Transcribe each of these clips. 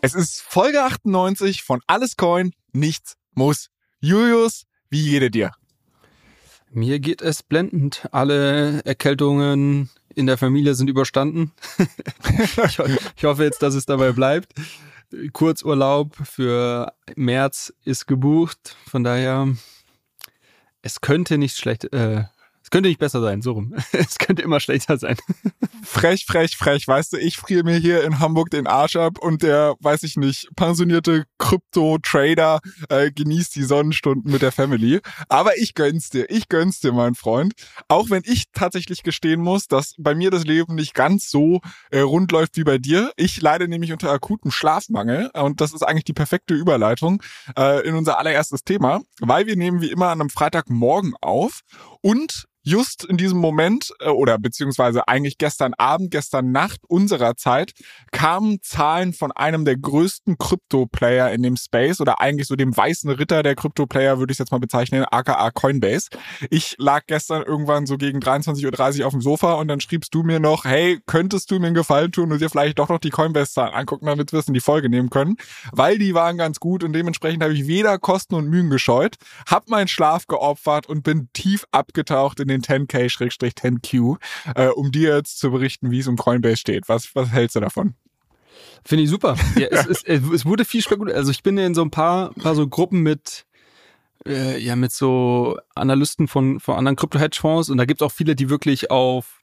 Es ist Folge 98 von Alles Coin, nichts muss. Julius, wie jede dir? Mir geht es blendend. Alle Erkältungen in der Familie sind überstanden. ich, ich hoffe jetzt, dass es dabei bleibt. Kurzurlaub für März ist gebucht. Von daher, es könnte nicht schlecht, äh, es könnte nicht besser sein, so rum. Es könnte immer schlechter sein. Frech, frech, frech. Weißt du, ich friere mir hier in Hamburg den Arsch ab und der, weiß ich nicht, pensionierte Krypto-Trader äh, genießt die Sonnenstunden mit der Family. Aber ich gönn's dir. Ich gönn's dir, mein Freund. Auch wenn ich tatsächlich gestehen muss, dass bei mir das Leben nicht ganz so äh, rund läuft wie bei dir. Ich leide nämlich unter akutem Schlafmangel und das ist eigentlich die perfekte Überleitung äh, in unser allererstes Thema, weil wir nehmen wie immer an einem Freitagmorgen auf und just in diesem Moment äh, oder beziehungsweise eigentlich gestern Abend, gestern Nacht unserer Zeit kamen Zahlen von einem der größten Krypto-Player in dem Space oder eigentlich so dem weißen Ritter der Krypto-Player würde ich jetzt mal bezeichnen, aka Coinbase. Ich lag gestern irgendwann so gegen 23.30 Uhr auf dem Sofa und dann schriebst du mir noch, hey, könntest du mir einen Gefallen tun und dir vielleicht doch noch die Coinbase-Zahlen angucken, damit wir es in die Folge nehmen können, weil die waren ganz gut und dementsprechend habe ich weder Kosten und Mühen gescheut, hab meinen Schlaf geopfert und bin tief abgetaucht in den den 10K-10Q, äh, um dir jetzt zu berichten, wie es um Coinbase steht. Was, was hältst du davon? Finde ich super. Ja, es, es, es wurde viel spekuliert. Also ich bin in so ein paar, paar so Gruppen mit äh, ja mit so Analysten von, von anderen Krypto-Hedgefonds und da gibt es auch viele, die wirklich auf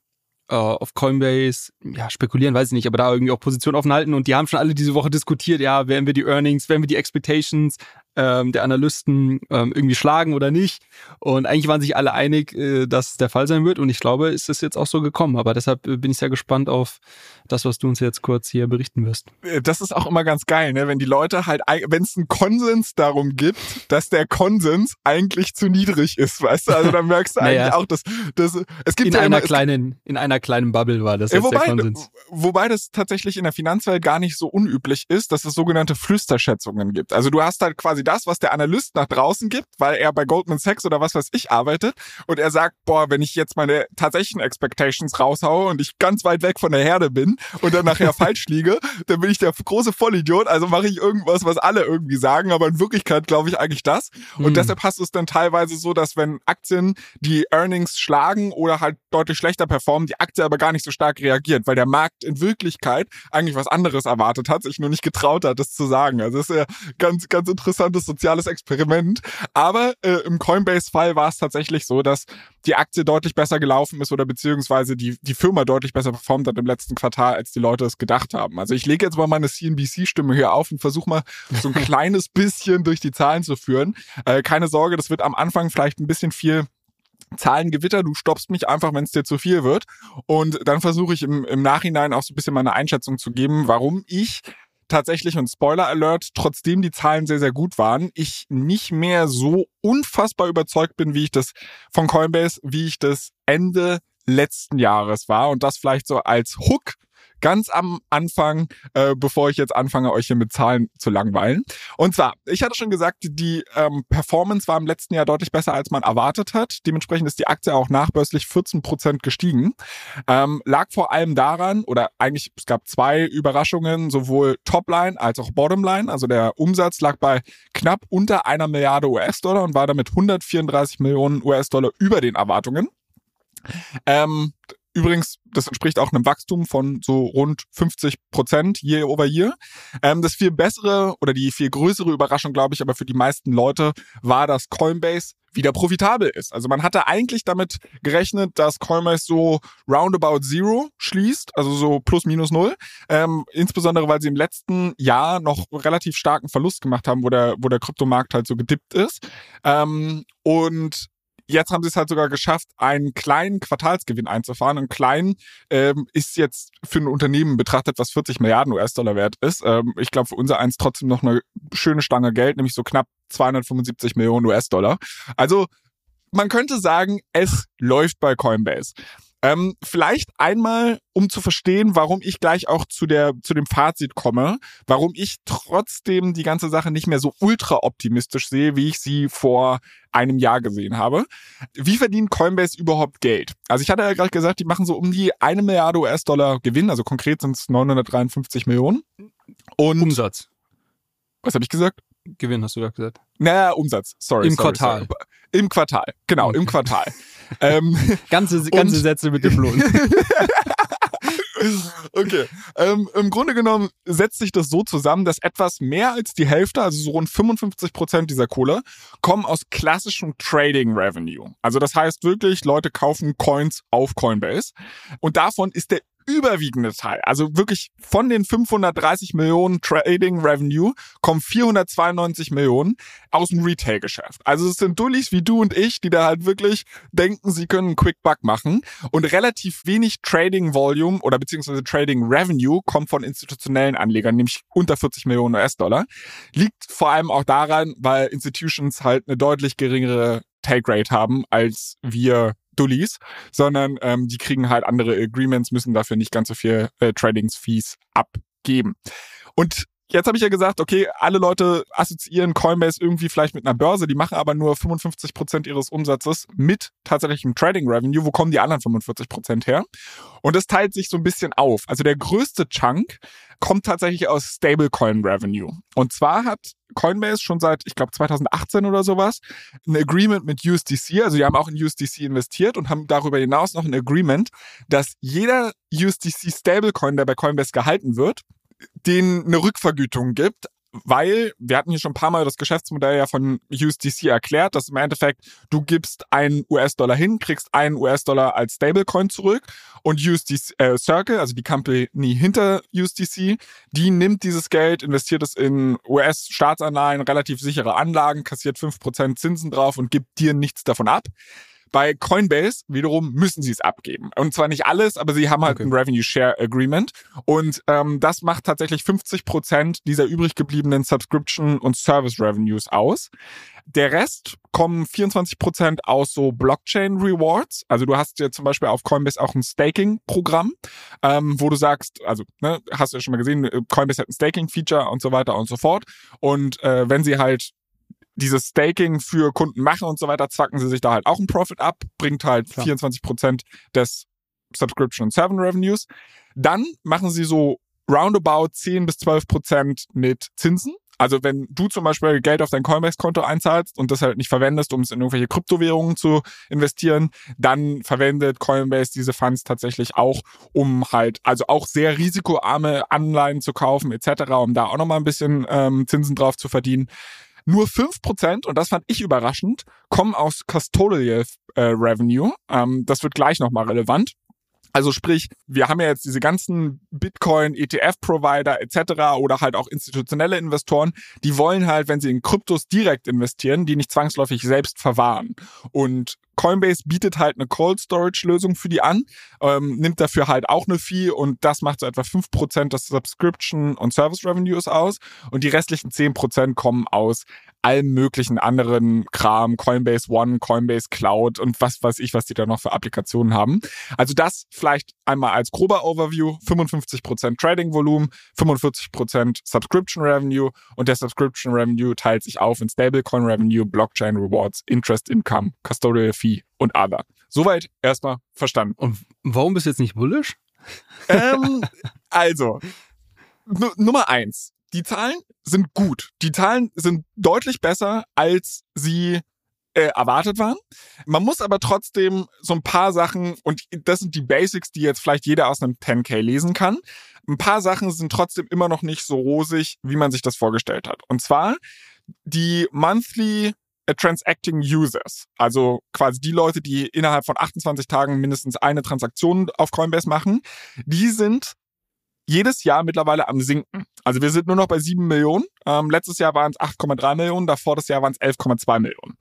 äh, auf Coinbase, ja, spekulieren, weiß ich nicht, aber da irgendwie auch Position offen halten und die haben schon alle diese Woche diskutiert, ja, werden wir die Earnings, werden wir die Expectations ähm, der Analysten ähm, irgendwie schlagen oder nicht. Und eigentlich waren sich alle einig, äh, dass der Fall sein wird. Und ich glaube, ist es jetzt auch so gekommen. Aber deshalb äh, bin ich sehr gespannt auf das, was du uns jetzt kurz hier berichten wirst. Äh, das ist auch immer ganz geil, ne? wenn die Leute halt, wenn es einen Konsens darum gibt, dass der Konsens eigentlich zu niedrig ist, weißt du? Also dann merkst du naja. eigentlich auch, dass, dass es gibt in ja einer immer, kleinen, in einer kleinen Bubble war das jetzt wobei, der Konsens. Wobei das tatsächlich in der Finanzwelt gar nicht so unüblich ist, dass es sogenannte Flüsterschätzungen gibt. Also du hast halt quasi das, was der Analyst nach draußen gibt, weil er bei Goldman Sachs oder was weiß ich arbeitet und er sagt, boah, wenn ich jetzt meine tatsächlichen Expectations raushaue und ich ganz weit weg von der Herde bin und dann nachher falsch liege, dann bin ich der große Vollidiot, also mache ich irgendwas, was alle irgendwie sagen, aber in Wirklichkeit glaube ich eigentlich das. Und hm. deshalb hast du es dann teilweise so, dass wenn Aktien die Earnings schlagen oder halt deutlich schlechter performen, die Aktie aber gar nicht so stark reagiert, weil der Markt in Wirklichkeit eigentlich was anderes erwartet hat, sich nur nicht getraut hat, das zu sagen. Also das ist ja ganz, ganz interessantes soziales soziales Experiment. Aber äh, im Coinbase-Fall war es tatsächlich so, dass die Aktie deutlich besser gelaufen ist oder beziehungsweise die, die Firma deutlich besser performt hat im letzten Quartal, als die Leute es gedacht haben. Also ich lege jetzt mal meine CNBC-Stimme hier auf und versuche mal so ein kleines bisschen durch die Zahlen zu führen. Äh, keine Sorge, das wird am Anfang vielleicht ein bisschen viel Zahlengewitter, du stoppst mich einfach, wenn es dir zu viel wird. Und dann versuche ich im, im Nachhinein auch so ein bisschen meine Einschätzung zu geben, warum ich tatsächlich, und Spoiler Alert, trotzdem die Zahlen sehr, sehr gut waren, ich nicht mehr so unfassbar überzeugt bin, wie ich das von Coinbase, wie ich das Ende letzten Jahres war. Und das vielleicht so als Hook ganz am Anfang, äh, bevor ich jetzt anfange, euch hier mit Zahlen zu langweilen. Und zwar, ich hatte schon gesagt, die ähm, Performance war im letzten Jahr deutlich besser, als man erwartet hat. Dementsprechend ist die Aktie auch nachbörslich 14 Prozent gestiegen. Ähm, lag vor allem daran, oder eigentlich, es gab zwei Überraschungen, sowohl Topline als auch Bottomline. Also der Umsatz lag bei knapp unter einer Milliarde US-Dollar und war damit 134 Millionen US-Dollar über den Erwartungen. Ähm, Übrigens, das entspricht auch einem Wachstum von so rund 50 Prozent year over year. Ähm, das viel bessere oder die viel größere Überraschung, glaube ich, aber für die meisten Leute war, dass Coinbase wieder profitabel ist. Also man hatte eigentlich damit gerechnet, dass Coinbase so roundabout zero schließt, also so plus minus null. Ähm, insbesondere, weil sie im letzten Jahr noch relativ starken Verlust gemacht haben, wo der, wo der Kryptomarkt halt so gedippt ist. Ähm, und Jetzt haben sie es halt sogar geschafft, einen kleinen Quartalsgewinn einzufahren. Und klein ähm, ist jetzt für ein Unternehmen betrachtet, was 40 Milliarden US-Dollar wert ist. Ähm, ich glaube, für unser eins trotzdem noch eine schöne Stange Geld, nämlich so knapp 275 Millionen US-Dollar. Also man könnte sagen, es läuft bei Coinbase. Ähm, vielleicht einmal, um zu verstehen, warum ich gleich auch zu der zu dem Fazit komme, warum ich trotzdem die ganze Sache nicht mehr so ultra optimistisch sehe, wie ich sie vor einem Jahr gesehen habe. Wie verdient Coinbase überhaupt Geld? Also ich hatte ja gerade gesagt, die machen so um die eine Milliarde US-Dollar Gewinn, also konkret sind es 953 Millionen. Und Umsatz. Was habe ich gesagt? Gewinn hast du da gesagt. Naja, Umsatz, sorry. Im sorry, Quartal. Sorry. Im Quartal, genau, okay. im Quartal. ähm, ganze ganze Sätze mit dem Lohn. okay. Ähm, Im Grunde genommen setzt sich das so zusammen, dass etwas mehr als die Hälfte, also so rund 55 Prozent dieser Kohle, kommen aus klassischem Trading Revenue. Also das heißt wirklich, Leute kaufen Coins auf Coinbase. Und davon ist der überwiegende Teil, also wirklich von den 530 Millionen Trading Revenue kommen 492 Millionen aus dem Retail-Geschäft. Also es sind Dullis wie du und ich, die da halt wirklich denken, sie können einen Quick Buck machen und relativ wenig Trading Volume oder beziehungsweise Trading Revenue kommt von institutionellen Anlegern, nämlich unter 40 Millionen US-Dollar. Liegt vor allem auch daran, weil Institutions halt eine deutlich geringere Take Rate haben als wir Dullis, sondern ähm, die kriegen halt andere Agreements, müssen dafür nicht ganz so viel äh, Tradings-Fees abgeben. Und Jetzt habe ich ja gesagt, okay, alle Leute assoziieren Coinbase irgendwie vielleicht mit einer Börse, die machen aber nur 55 Prozent ihres Umsatzes mit tatsächlichem Trading Revenue. Wo kommen die anderen 45 Prozent her? Und das teilt sich so ein bisschen auf. Also der größte Chunk kommt tatsächlich aus Stablecoin Revenue. Und zwar hat Coinbase schon seit, ich glaube, 2018 oder sowas ein Agreement mit USDC. Also die haben auch in USDC investiert und haben darüber hinaus noch ein Agreement, dass jeder USDC Stablecoin, der bei Coinbase gehalten wird, denen eine Rückvergütung gibt, weil wir hatten hier schon ein paar Mal das Geschäftsmodell ja von USDC erklärt, dass im Endeffekt du gibst einen US-Dollar hin, kriegst einen US-Dollar als Stablecoin zurück und USDC äh, Circle, also die Company hinter USDC, die nimmt dieses Geld, investiert es in US-Staatsanleihen, relativ sichere Anlagen, kassiert fünf Prozent Zinsen drauf und gibt dir nichts davon ab. Bei Coinbase wiederum müssen sie es abgeben. Und zwar nicht alles, aber sie haben halt okay. ein Revenue Share Agreement. Und ähm, das macht tatsächlich 50 Prozent dieser übrig gebliebenen Subscription und Service Revenues aus. Der Rest kommen 24 Prozent aus so Blockchain Rewards. Also du hast ja zum Beispiel auf Coinbase auch ein Staking-Programm, ähm, wo du sagst, also ne, hast du ja schon mal gesehen, Coinbase hat ein Staking-Feature und so weiter und so fort. Und äh, wenn sie halt dieses Staking für Kunden machen und so weiter, zwacken sie sich da halt auch einen Profit ab, bringt halt Klar. 24 Prozent des Subscription und Seven Revenues. Dann machen sie so roundabout 10 bis 12 Prozent mit Zinsen. Also wenn du zum Beispiel Geld auf dein Coinbase-Konto einzahlst und das halt nicht verwendest, um es in irgendwelche Kryptowährungen zu investieren, dann verwendet Coinbase diese Funds tatsächlich auch, um halt, also auch sehr risikoarme Anleihen zu kaufen etc., um da auch nochmal ein bisschen ähm, Zinsen drauf zu verdienen. Nur fünf Prozent, und das fand ich überraschend, kommen aus Custodial äh, Revenue. Ähm, das wird gleich nochmal relevant. Also sprich, wir haben ja jetzt diese ganzen Bitcoin, ETF-Provider etc. oder halt auch institutionelle Investoren, die wollen halt, wenn sie in Kryptos direkt investieren, die nicht zwangsläufig selbst verwahren. Und Coinbase bietet halt eine Cold Storage Lösung für die an, ähm, nimmt dafür halt auch eine Fee und das macht so etwa fünf Prozent des Subscription und Service Revenues aus und die restlichen zehn Prozent kommen aus allem möglichen anderen Kram, Coinbase One, Coinbase Cloud und was weiß ich, was die da noch für Applikationen haben. Also das vielleicht einmal als grober Overview, 55% Trading Volumen, 45% Subscription Revenue und der Subscription Revenue teilt sich auf in Stablecoin Revenue, Blockchain Rewards, Interest Income, Custodial Fee Fee und Other. Soweit erstmal verstanden. Und warum bist du jetzt nicht bullish? Ähm, also, Nummer eins. Die Zahlen sind gut. Die Zahlen sind deutlich besser, als sie äh, erwartet waren. Man muss aber trotzdem so ein paar Sachen, und das sind die Basics, die jetzt vielleicht jeder aus einem 10K lesen kann. Ein paar Sachen sind trotzdem immer noch nicht so rosig, wie man sich das vorgestellt hat. Und zwar die Monthly Transacting Users, also quasi die Leute, die innerhalb von 28 Tagen mindestens eine Transaktion auf Coinbase machen, die sind jedes Jahr mittlerweile am Sinken. Also wir sind nur noch bei 7 Millionen. Ähm, letztes Jahr waren es 8,3 Millionen, davor das Jahr waren es 11,2 Millionen.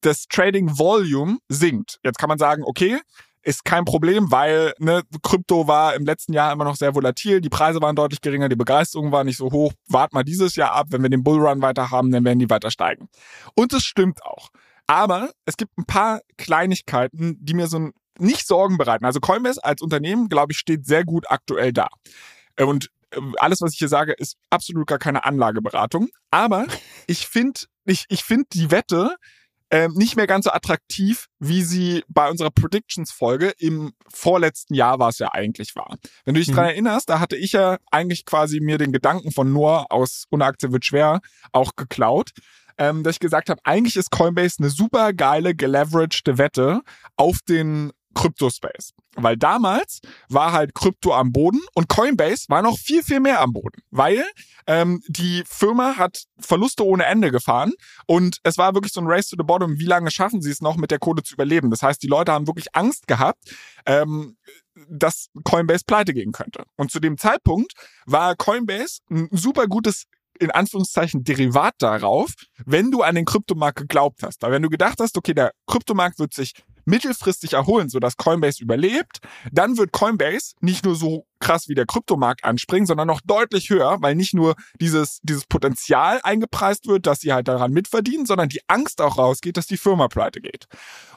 das Trading Volume sinkt. Jetzt kann man sagen, okay, ist kein Problem, weil ne, Krypto war im letzten Jahr immer noch sehr volatil, die Preise waren deutlich geringer, die Begeisterung war nicht so hoch. Wart mal dieses Jahr ab, wenn wir den Bullrun weiter haben, dann werden die weiter steigen. Und es stimmt auch. Aber es gibt ein paar Kleinigkeiten, die mir so nicht Sorgen bereiten. Also Coinbase als Unternehmen, glaube ich, steht sehr gut aktuell da. Und äh, alles, was ich hier sage, ist absolut gar keine Anlageberatung. Aber ich finde, ich, ich finde die Wette, ähm, nicht mehr ganz so attraktiv, wie sie bei unserer Predictions-Folge im vorletzten Jahr war es ja eigentlich war. Wenn du dich mhm. dran erinnerst, da hatte ich ja eigentlich quasi mir den Gedanken von Noah aus Unakte wird schwer auch geklaut. Ähm, dass ich gesagt habe, eigentlich ist Coinbase eine super geile, geleveragte Wette auf den Kryptospace. Weil damals war halt Krypto am Boden und Coinbase war noch viel, viel mehr am Boden. Weil ähm, die Firma hat Verluste ohne Ende gefahren und es war wirklich so ein Race to the Bottom. Wie lange schaffen sie es noch, mit der Kohle zu überleben? Das heißt, die Leute haben wirklich Angst gehabt, ähm, dass Coinbase pleite gehen könnte. Und zu dem Zeitpunkt war Coinbase ein super gutes in Anführungszeichen Derivat darauf, wenn du an den Kryptomarkt geglaubt hast. Weil wenn du gedacht hast, okay, der Kryptomarkt wird sich mittelfristig erholen, sodass Coinbase überlebt, dann wird Coinbase nicht nur so krass wie der Kryptomarkt anspringen, sondern noch deutlich höher, weil nicht nur dieses, dieses Potenzial eingepreist wird, dass sie halt daran mitverdienen, sondern die Angst auch rausgeht, dass die Firma pleite geht.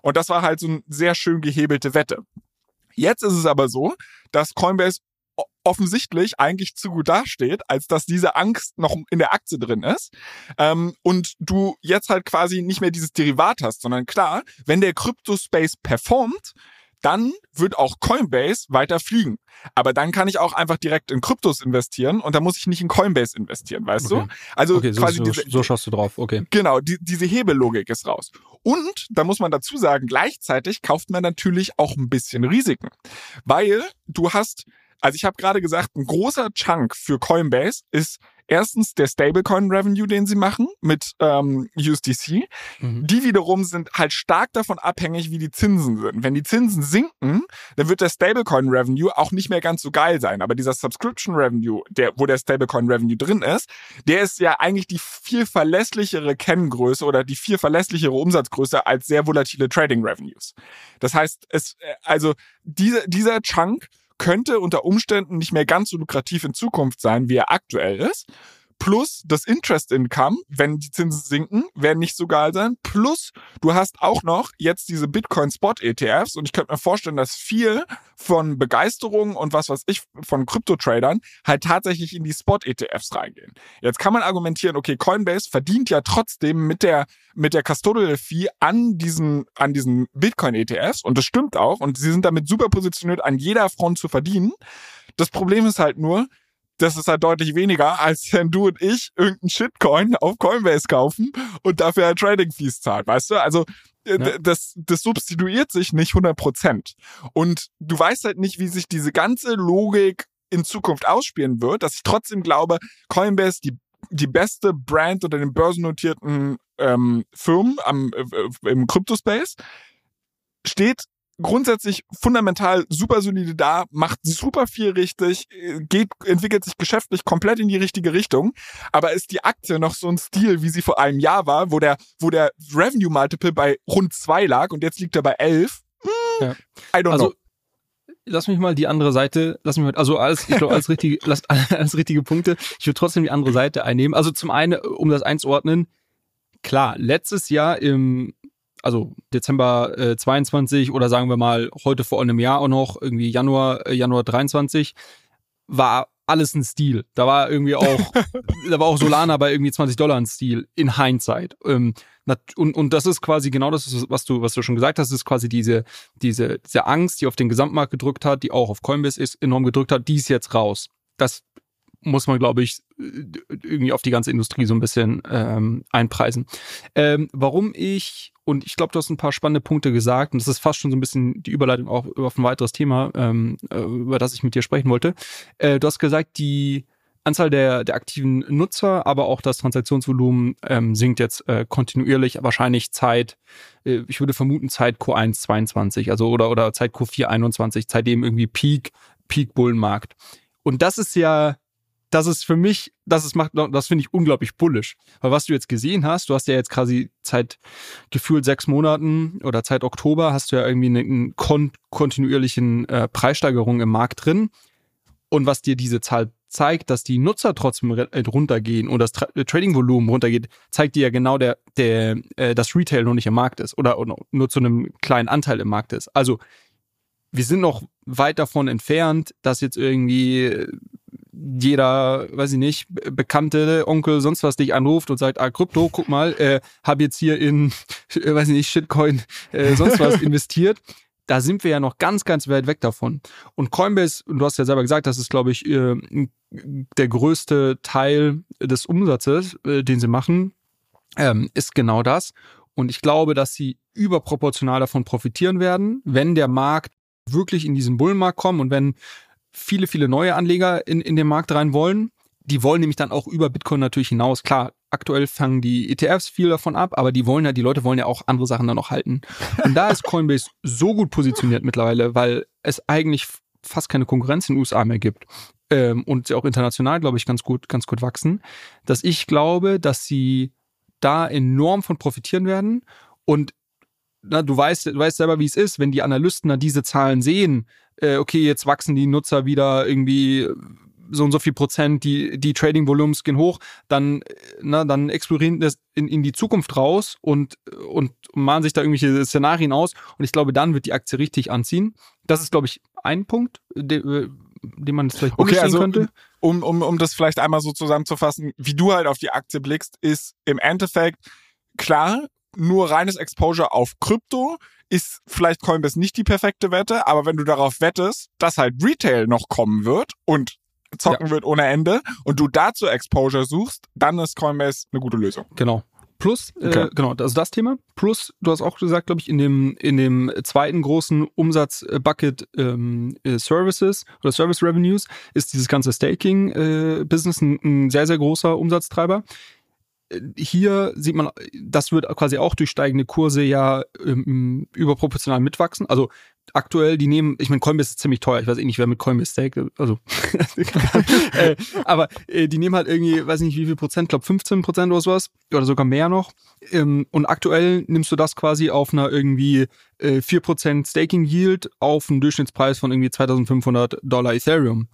Und das war halt so eine sehr schön gehebelte Wette. Jetzt ist es aber so, dass Coinbase offensichtlich eigentlich zu gut dasteht, als dass diese Angst noch in der Aktie drin ist. Ähm, und du jetzt halt quasi nicht mehr dieses Derivat hast, sondern klar, wenn der Crypto-Space performt, dann wird auch Coinbase weiter fliegen. Aber dann kann ich auch einfach direkt in Kryptos investieren und da muss ich nicht in Coinbase investieren, weißt okay. du? Also okay, so, quasi so, diese, so schaust du drauf, okay. Genau, die, diese Hebellogik ist raus. Und da muss man dazu sagen, gleichzeitig kauft man natürlich auch ein bisschen Risiken, weil du hast also ich habe gerade gesagt, ein großer Chunk für Coinbase ist erstens der Stablecoin-Revenue, den sie machen mit ähm, USDC. Mhm. Die wiederum sind halt stark davon abhängig, wie die Zinsen sind. Wenn die Zinsen sinken, dann wird der Stablecoin-Revenue auch nicht mehr ganz so geil sein. Aber dieser Subscription-Revenue, der, wo der Stablecoin-Revenue drin ist, der ist ja eigentlich die viel verlässlichere Kenngröße oder die viel verlässlichere Umsatzgröße als sehr volatile Trading-Revenues. Das heißt, es, äh, also diese, dieser Chunk könnte unter Umständen nicht mehr ganz so lukrativ in Zukunft sein, wie er aktuell ist. Plus das Interest Income, wenn die Zinsen sinken, werden nicht so geil sein. Plus du hast auch noch jetzt diese Bitcoin Spot ETFs und ich könnte mir vorstellen, dass viel von Begeisterung und was weiß ich von Krypto-Tradern halt tatsächlich in die Spot ETFs reingehen. Jetzt kann man argumentieren, okay, Coinbase verdient ja trotzdem mit der mit der Custodial Fee an diesen an diesen Bitcoin ETFs und das stimmt auch und sie sind damit super positioniert an jeder Front zu verdienen. Das Problem ist halt nur, das ist halt deutlich weniger, als wenn du und ich irgendeinen Shitcoin auf Coinbase kaufen und dafür halt Trading Fees zahlt, weißt du? Also äh, ja. das, das substituiert sich nicht 100 Prozent. Und du weißt halt nicht, wie sich diese ganze Logik in Zukunft ausspielen wird, dass ich trotzdem glaube, Coinbase die die beste Brand unter den börsennotierten ähm, Firmen am, äh, im Crypto-Space steht grundsätzlich fundamental super solide da, macht super viel richtig, geht, entwickelt sich geschäftlich komplett in die richtige Richtung, aber ist die Aktie noch so ein Stil, wie sie vor einem Jahr war, wo der, wo der Revenue Multiple bei rund zwei lag und jetzt liegt er bei elf? Hm, ja. I don't also, know lass mich mal die andere Seite, lass mich mal, also alles, ich glaube, alles richtige, lass, alles richtige Punkte. Ich würde trotzdem die andere Seite einnehmen. Also zum einen, um das einzuordnen, klar, letztes Jahr im also Dezember äh, 22 oder sagen wir mal heute vor einem Jahr auch noch, irgendwie Januar, äh, Januar 23, war alles ein Stil. Da war irgendwie auch, da war auch Solana bei irgendwie 20 Dollar ein Stil in Hindsight. Ähm, und, und das ist quasi genau das, was du, was du schon gesagt hast, ist quasi diese, diese, diese Angst, die auf den Gesamtmarkt gedrückt hat, die auch auf Coinbase ist, enorm gedrückt hat, die ist jetzt raus. Das muss man, glaube ich, irgendwie auf die ganze Industrie so ein bisschen ähm, einpreisen. Ähm, warum ich, und ich glaube, du hast ein paar spannende Punkte gesagt, und das ist fast schon so ein bisschen die Überleitung auch auf ein weiteres Thema, ähm, äh, über das ich mit dir sprechen wollte. Äh, du hast gesagt, die Anzahl der, der aktiven Nutzer, aber auch das Transaktionsvolumen ähm, sinkt jetzt äh, kontinuierlich, wahrscheinlich Zeit, äh, ich würde vermuten Zeit Q1 22, also oder, oder Zeit Q4 21, seitdem irgendwie Peak, Peak Bullenmarkt. Und das ist ja das ist für mich, das ist macht, das finde ich unglaublich bullisch. Weil was du jetzt gesehen hast, du hast ja jetzt quasi seit gefühlt sechs Monaten oder seit Oktober hast du ja irgendwie eine, eine kon kontinuierlichen äh, Preissteigerung im Markt drin. Und was dir diese Zahl zeigt, dass die Nutzer trotzdem äh, runtergehen und das Tra äh, Trading-Volumen runtergeht, zeigt dir ja genau der, der, äh, dass Retail noch nicht im Markt ist oder, oder nur zu einem kleinen Anteil im Markt ist. Also wir sind noch weit davon entfernt, dass jetzt irgendwie jeder, weiß ich nicht, bekannte Onkel, sonst was dich anruft und sagt, ah, Krypto, guck mal, äh, habe jetzt hier in, äh, weiß ich nicht, Shitcoin, äh, sonst was investiert. Da sind wir ja noch ganz, ganz weit weg davon. Und Coinbase, und du hast ja selber gesagt, das ist, glaube ich, äh, der größte Teil des Umsatzes, äh, den sie machen, ähm, ist genau das. Und ich glaube, dass sie überproportional davon profitieren werden, wenn der Markt wirklich in diesen Bullenmarkt kommt und wenn viele, viele neue Anleger in, in den Markt rein wollen. Die wollen nämlich dann auch über Bitcoin natürlich hinaus. Klar, aktuell fangen die ETFs viel davon ab, aber die wollen ja, die Leute wollen ja auch andere Sachen dann noch halten. Und da ist Coinbase so gut positioniert mittlerweile, weil es eigentlich fast keine Konkurrenz in den USA mehr gibt. Ähm, und sie auch international, glaube ich, ganz gut, ganz gut wachsen, dass ich glaube, dass sie da enorm von profitieren werden. Und na, du weißt, du weißt selber, wie es ist, wenn die Analysten dann diese Zahlen sehen, äh, okay, jetzt wachsen die Nutzer wieder irgendwie so und so viel Prozent, die, die Trading-Volumens gehen hoch, dann, na, dann explorieren das in, in die Zukunft raus und, und malen sich da irgendwelche Szenarien aus. Und ich glaube, dann wird die Aktie richtig anziehen. Das ist, glaube ich, ein Punkt, den, den man vielleicht okay, also, könnte. Um, um, um das vielleicht einmal so zusammenzufassen, wie du halt auf die Aktie blickst, ist im Endeffekt klar, nur reines Exposure auf Krypto ist vielleicht Coinbase nicht die perfekte Wette, aber wenn du darauf wettest, dass halt Retail noch kommen wird und zocken ja. wird ohne Ende und du dazu Exposure suchst, dann ist Coinbase eine gute Lösung. Genau. Plus, äh, okay. äh, genau, also das Thema. Plus, du hast auch gesagt, glaube ich, in dem, in dem zweiten großen Umsatzbucket ähm, äh, Services oder Service Revenues ist dieses ganze Staking-Business äh, ein, ein sehr, sehr großer Umsatztreiber hier sieht man, das wird quasi auch durch steigende Kurse ja ähm, überproportional mitwachsen. Also aktuell, die nehmen, ich meine, Coinbase ist ziemlich teuer. Ich weiß eh nicht, wer mit Coinbase stake, also, äh, aber äh, die nehmen halt irgendwie, weiß nicht wie viel Prozent, glaube 15 Prozent oder sowas oder sogar mehr noch. Ähm, und aktuell nimmst du das quasi auf einer irgendwie äh, 4% Staking Yield auf einen Durchschnittspreis von irgendwie 2500 Dollar Ethereum.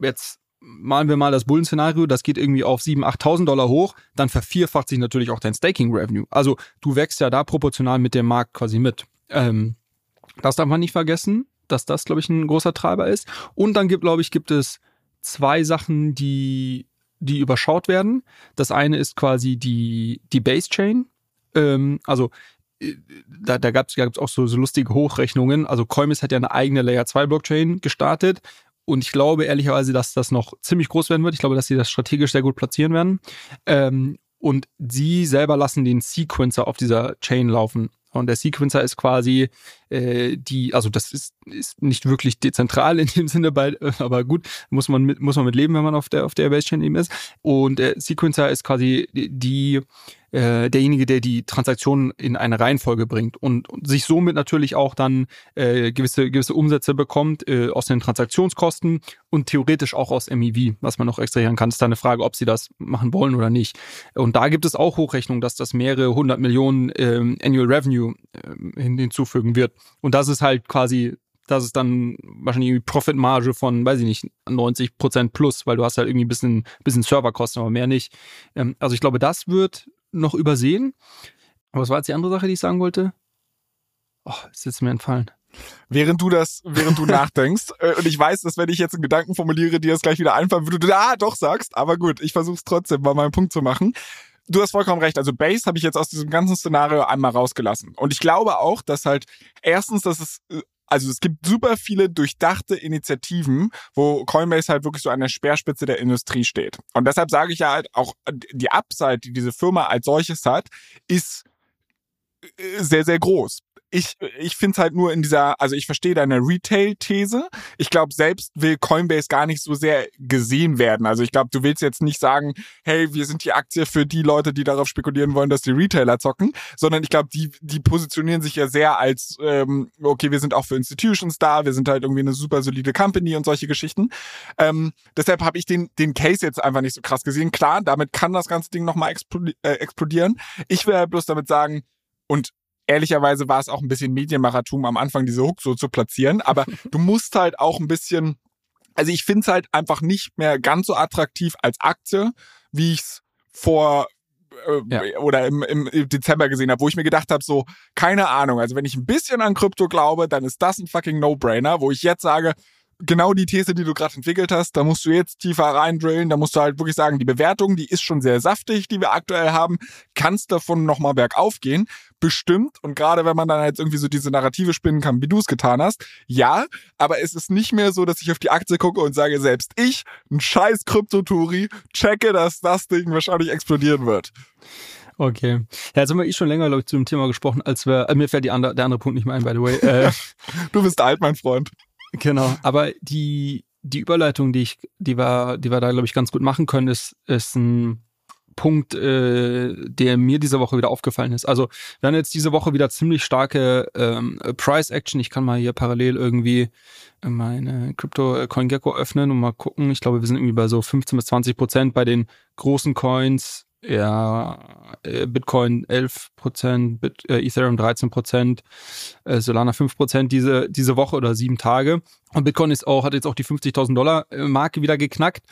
Jetzt malen wir mal das Bullen-Szenario, das geht irgendwie auf 7.000, 8.000 Dollar hoch, dann vervierfacht sich natürlich auch dein Staking-Revenue. Also du wächst ja da proportional mit dem Markt quasi mit. Ähm, das darf man nicht vergessen, dass das, glaube ich, ein großer Treiber ist. Und dann gibt, glaube ich, gibt es zwei Sachen, die, die überschaut werden. Das eine ist quasi die, die Base-Chain. Ähm, also äh, da, da gab es auch so, so lustige Hochrechnungen. Also Coinbase hat ja eine eigene Layer 2 Blockchain gestartet und ich glaube ehrlicherweise, dass das noch ziemlich groß werden wird. Ich glaube, dass sie das strategisch sehr gut platzieren werden. Ähm, und sie selber lassen den Sequencer auf dieser Chain laufen. Und der Sequencer ist quasi äh, die, also das ist, ist nicht wirklich dezentral in dem Sinne, bei, aber gut, muss man mit, muss man mit leben, wenn man auf der auf der Base Chain eben ist. Und der Sequencer ist quasi die äh, derjenige, der die Transaktionen in eine Reihenfolge bringt und, und sich somit natürlich auch dann äh, gewisse, gewisse Umsätze bekommt äh, aus den Transaktionskosten und theoretisch auch aus MEV, was man noch extrahieren kann. Ist da eine Frage, ob sie das machen wollen oder nicht. Und da gibt es auch Hochrechnungen, dass das mehrere hundert Millionen ähm, Annual Revenue äh, hinzufügen wird. Und das ist halt quasi das ist dann wahrscheinlich eine Profitmarge von, weiß ich nicht, 90 Prozent plus, weil du hast halt irgendwie ein bisschen, bisschen Serverkosten, aber mehr nicht. Ähm, also ich glaube, das wird noch übersehen. Aber was war jetzt die andere Sache, die ich sagen wollte? Oh, ist jetzt mir entfallen. Während du das, während du nachdenkst, äh, und ich weiß, dass wenn ich jetzt einen Gedanken formuliere, dir das gleich wieder einfallen würde, du da doch sagst, aber gut, ich versuche es trotzdem mal meinen Punkt zu machen. Du hast vollkommen recht. Also Base habe ich jetzt aus diesem ganzen Szenario einmal rausgelassen. Und ich glaube auch, dass halt erstens, dass es äh, also es gibt super viele durchdachte Initiativen, wo Coinbase halt wirklich so an der Speerspitze der Industrie steht. Und deshalb sage ich ja halt auch, die Upside, die diese Firma als solches hat, ist äh, sehr, sehr groß. Ich, ich finde es halt nur in dieser, also ich verstehe deine Retail-These. Ich glaube, selbst will Coinbase gar nicht so sehr gesehen werden. Also ich glaube, du willst jetzt nicht sagen, hey, wir sind die Aktie für die Leute, die darauf spekulieren wollen, dass die Retailer zocken, sondern ich glaube, die, die positionieren sich ja sehr als, ähm, okay, wir sind auch für Institutions da, wir sind halt irgendwie eine super solide Company und solche Geschichten. Ähm, deshalb habe ich den, den Case jetzt einfach nicht so krass gesehen. Klar, damit kann das ganze Ding nochmal äh, explodieren. Ich will halt bloß damit sagen, und ehrlicherweise war es auch ein bisschen Medienmachertum am Anfang, diese Hook so zu platzieren. Aber du musst halt auch ein bisschen, also ich finde es halt einfach nicht mehr ganz so attraktiv als Aktie, wie ich es vor äh, ja. oder im, im Dezember gesehen habe, wo ich mir gedacht habe, so, keine Ahnung, also wenn ich ein bisschen an Krypto glaube, dann ist das ein fucking No-Brainer, wo ich jetzt sage, genau die These, die du gerade entwickelt hast, da musst du jetzt tiefer reindrillen, da musst du halt wirklich sagen, die Bewertung, die ist schon sehr saftig, die wir aktuell haben, kannst davon nochmal bergauf gehen, bestimmt, und gerade wenn man dann halt irgendwie so diese Narrative spinnen kann, wie du es getan hast, ja, aber es ist nicht mehr so, dass ich auf die Aktie gucke und sage, selbst ich, ein scheiß Kryptoturi, checke, dass das Ding wahrscheinlich explodieren wird. Okay. Ja, jetzt haben wir eh schon länger, glaube ich, zu dem Thema gesprochen, als wir, äh, mir fällt die andere, der andere Punkt nicht mehr ein, by the way. Äh, du bist alt, mein Freund. Genau, aber die, die Überleitung, die ich, die wir, die wir da, glaube ich, ganz gut machen können, ist, ist ein Punkt, äh, der mir diese Woche wieder aufgefallen ist. Also wir haben jetzt diese Woche wieder ziemlich starke ähm, Price Action. Ich kann mal hier parallel irgendwie meine Crypto CoinGecko öffnen und mal gucken. Ich glaube, wir sind irgendwie bei so 15 bis 20 Prozent bei den großen Coins ja, äh, Bitcoin 11 Prozent, äh, Ethereum 13 Prozent, äh, Solana 5 Prozent diese, diese Woche oder sieben Tage. Und Bitcoin ist auch, hat jetzt auch die 50.000 Dollar Marke wieder geknackt.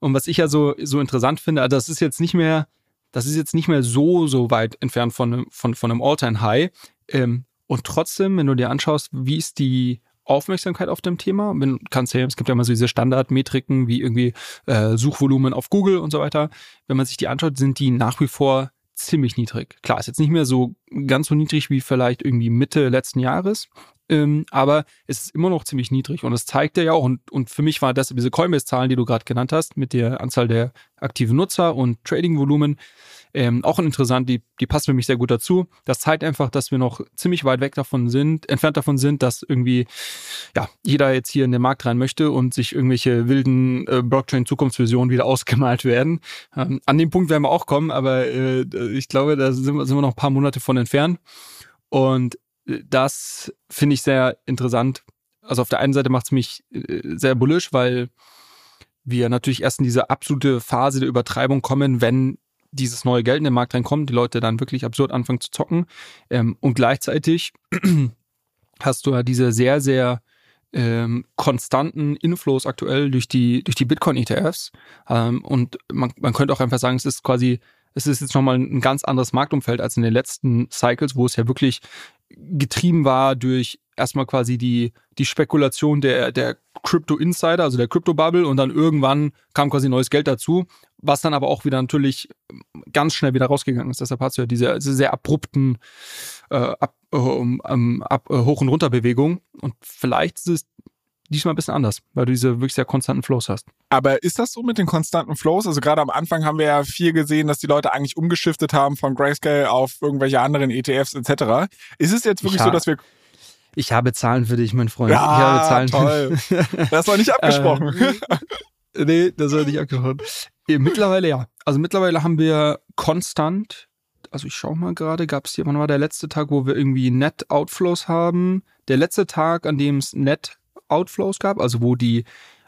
Und was ich ja so, so interessant finde, also das ist jetzt nicht mehr, das ist jetzt nicht mehr so, so weit entfernt von, von, von einem All-Time-High. Ähm, und trotzdem, wenn du dir anschaust, wie ist die Aufmerksamkeit auf dem Thema. Wenn, kannst ja, es gibt ja immer so diese Standardmetriken wie irgendwie äh, Suchvolumen auf Google und so weiter. Wenn man sich die anschaut, sind die nach wie vor ziemlich niedrig. Klar, ist jetzt nicht mehr so ganz so niedrig wie vielleicht irgendwie Mitte letzten Jahres, ähm, aber es ist immer noch ziemlich niedrig und es zeigt ja auch, und, und für mich war das diese Coinbase-Zahlen, die du gerade genannt hast, mit der Anzahl der aktiven Nutzer und Trading-Volumen, ähm, auch interessant, die, die passt für mich sehr gut dazu. Das zeigt einfach, dass wir noch ziemlich weit weg davon sind, entfernt davon sind, dass irgendwie ja jeder jetzt hier in den Markt rein möchte und sich irgendwelche wilden äh, Blockchain-Zukunftsvisionen wieder ausgemalt werden. Ähm, an dem Punkt werden wir auch kommen, aber äh, ich glaube, da sind wir, sind wir noch ein paar Monate von entfernt. Und äh, das finde ich sehr interessant. Also auf der einen Seite macht es mich äh, sehr bullish, weil wir natürlich erst in diese absolute Phase der Übertreibung kommen, wenn dieses neue Geld in den Markt reinkommt, die Leute dann wirklich absurd anfangen zu zocken. Ähm, und gleichzeitig hast du ja diese sehr, sehr ähm, konstanten Inflows aktuell durch die, durch die Bitcoin-ETFs. Ähm, und man, man könnte auch einfach sagen, es ist quasi, es ist jetzt nochmal ein ganz anderes Marktumfeld als in den letzten Cycles, wo es ja wirklich getrieben war durch erstmal quasi die, die Spekulation der, der Crypto Insider, also der Crypto Bubble und dann irgendwann kam quasi neues Geld dazu, was dann aber auch wieder natürlich ganz schnell wieder rausgegangen ist. Deshalb hast du ja diese, sehr abrupten äh, ab, äh, um, ab, äh, Hoch- und Runterbewegung und vielleicht ist es diesmal ein bisschen anders, weil du diese wirklich sehr konstanten Flows hast. Aber ist das so mit den konstanten Flows? Also gerade am Anfang haben wir ja viel gesehen, dass die Leute eigentlich umgeschiftet haben von Grayscale auf irgendwelche anderen ETFs etc. Ist es jetzt wirklich so, dass wir ich habe Zahlen für dich, mein Freund. Ja, ich habe Zahlen toll. Das war nicht abgesprochen. äh, nee, das war nicht abgesprochen. Mittlerweile ja. Also mittlerweile haben wir konstant, also ich schaue mal gerade, gab es hier, wann war der letzte Tag, wo wir irgendwie Net-Outflows haben? Der letzte Tag, an dem es Net-Outflows gab, also wo die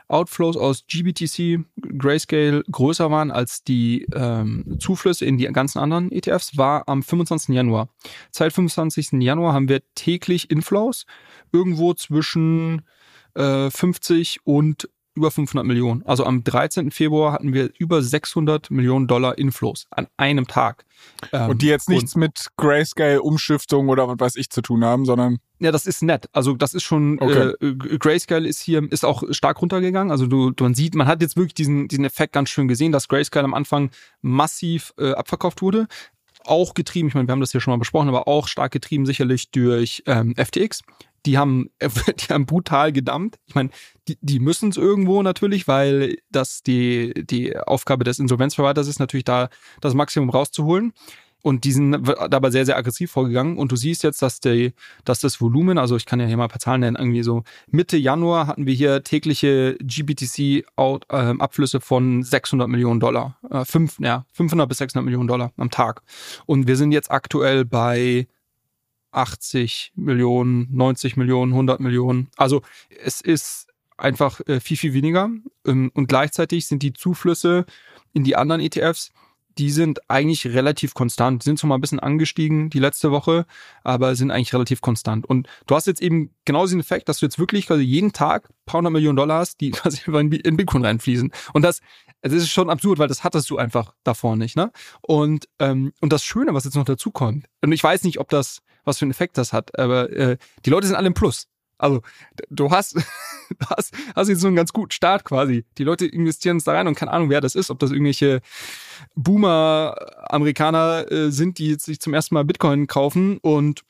Outflows aus GBTC, Grayscale größer waren als die ähm, Zuflüsse in die ganzen anderen ETFs, war am 25. Januar. Seit 25. Januar haben wir täglich Inflows, irgendwo zwischen äh, 50 und über 500 Millionen. Also am 13. Februar hatten wir über 600 Millionen Dollar Inflows an einem Tag. Ähm, und die jetzt nichts mit Grayscale, Umschiftung oder was weiß ich zu tun haben, sondern ja, das ist nett. Also das ist schon okay. äh, Grayscale ist hier ist auch stark runtergegangen. Also du, du man sieht, man hat jetzt wirklich diesen diesen Effekt ganz schön gesehen, dass Grayscale am Anfang massiv äh, abverkauft wurde. Auch getrieben, ich meine, wir haben das hier schon mal besprochen, aber auch stark getrieben sicherlich durch ähm, FTX die haben, die haben brutal gedammt. Ich meine, die, die müssen es irgendwo natürlich, weil das die, die Aufgabe des Insolvenzverwalters ist, natürlich da das Maximum rauszuholen. und die sind dabei sehr, sehr aggressiv vorgegangen. Und du siehst jetzt, dass, die, dass das Volumen, also ich kann ja hier mal ein paar Zahlen nennen, irgendwie so Mitte Januar hatten wir hier tägliche GBTC-Abflüsse ähm, von 600 Millionen Dollar. Äh, fünf, ja, 500 bis 600 Millionen Dollar am Tag. Und wir sind jetzt aktuell bei 80 Millionen, 90 Millionen, 100 Millionen. Also es ist einfach äh, viel, viel weniger. Ähm, und gleichzeitig sind die Zuflüsse in die anderen ETFs die sind eigentlich relativ konstant. Die sind zwar mal ein bisschen angestiegen die letzte Woche, aber sind eigentlich relativ konstant. Und du hast jetzt eben genau diesen Effekt, dass du jetzt wirklich quasi jeden Tag ein paar hundert Millionen Dollar hast, die quasi in Bitcoin reinfließen. Und das, das ist schon absurd, weil das hattest du einfach davor nicht. Ne? Und, ähm, und das Schöne, was jetzt noch dazu kommt, und ich weiß nicht, ob das, was für einen Effekt das hat, aber äh, die Leute sind alle im Plus. Also, du hast, hast, hast jetzt so einen ganz guten Start quasi. Die Leute investieren es da rein und keine Ahnung, wer das ist, ob das irgendwelche Boomer-Amerikaner äh, sind, die jetzt sich zum ersten Mal Bitcoin kaufen und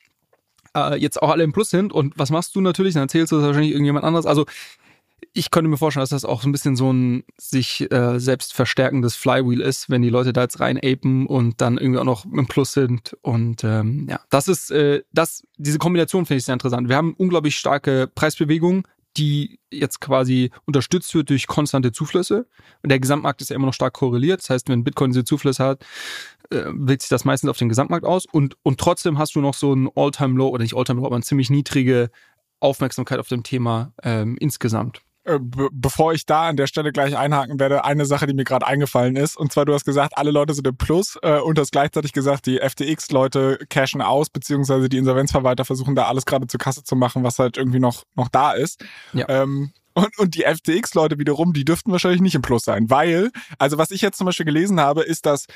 äh, jetzt auch alle im Plus sind. Und was machst du natürlich? Dann erzählst du das wahrscheinlich irgendjemand anderes. Also, ich könnte mir vorstellen, dass das auch so ein bisschen so ein sich äh, selbst verstärkendes Flywheel ist, wenn die Leute da jetzt rein apen und dann irgendwie auch noch im Plus sind. Und ähm, ja, das ist äh, das, diese Kombination finde ich sehr interessant. Wir haben unglaublich starke Preisbewegungen, die jetzt quasi unterstützt wird durch konstante Zuflüsse. Und der Gesamtmarkt ist ja immer noch stark korreliert. Das heißt, wenn Bitcoin diese Zuflüsse hat, äh, wirkt sich das meistens auf den Gesamtmarkt aus. Und, und trotzdem hast du noch so ein All-Time-Low oder nicht All-Time-Low, aber eine ziemlich niedrige Aufmerksamkeit auf dem Thema ähm, insgesamt. Äh, bevor ich da an der Stelle gleich einhaken werde, eine Sache, die mir gerade eingefallen ist. Und zwar, du hast gesagt, alle Leute sind im Plus äh, und hast gleichzeitig gesagt, die FTX-Leute cashen aus, beziehungsweise die Insolvenzverwalter versuchen da alles gerade zur Kasse zu machen, was halt irgendwie noch, noch da ist. Ja. Ähm, und, und die FTX-Leute wiederum, die dürften wahrscheinlich nicht im Plus sein, weil, also was ich jetzt zum Beispiel gelesen habe, ist, dass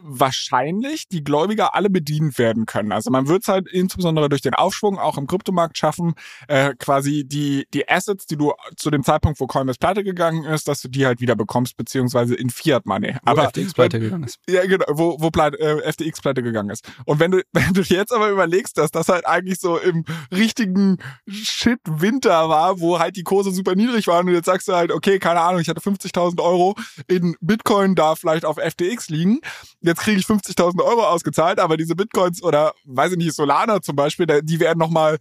wahrscheinlich die Gläubiger alle bedient werden können. Also man wird es halt insbesondere durch den Aufschwung auch im Kryptomarkt schaffen, äh, quasi die, die Assets, die du zu dem Zeitpunkt, wo Coinbase pleite gegangen ist, dass du die halt wieder bekommst, beziehungsweise in Fiat Money. Wo aber FTX pleite gegangen ist. Ja, genau, wo, wo pleite, äh, FTX pleite gegangen ist. Und wenn du, wenn du jetzt aber überlegst, dass das halt eigentlich so im richtigen Shit-Winter war, wo halt die Kurse super niedrig waren und jetzt sagst du halt, okay, keine Ahnung, ich hatte 50.000 Euro in Bitcoin da vielleicht auf FTX liegen, jetzt kriege ich 50.000 Euro ausgezahlt, aber diese Bitcoins oder, weiß ich nicht, Solana zum Beispiel, die werden nochmal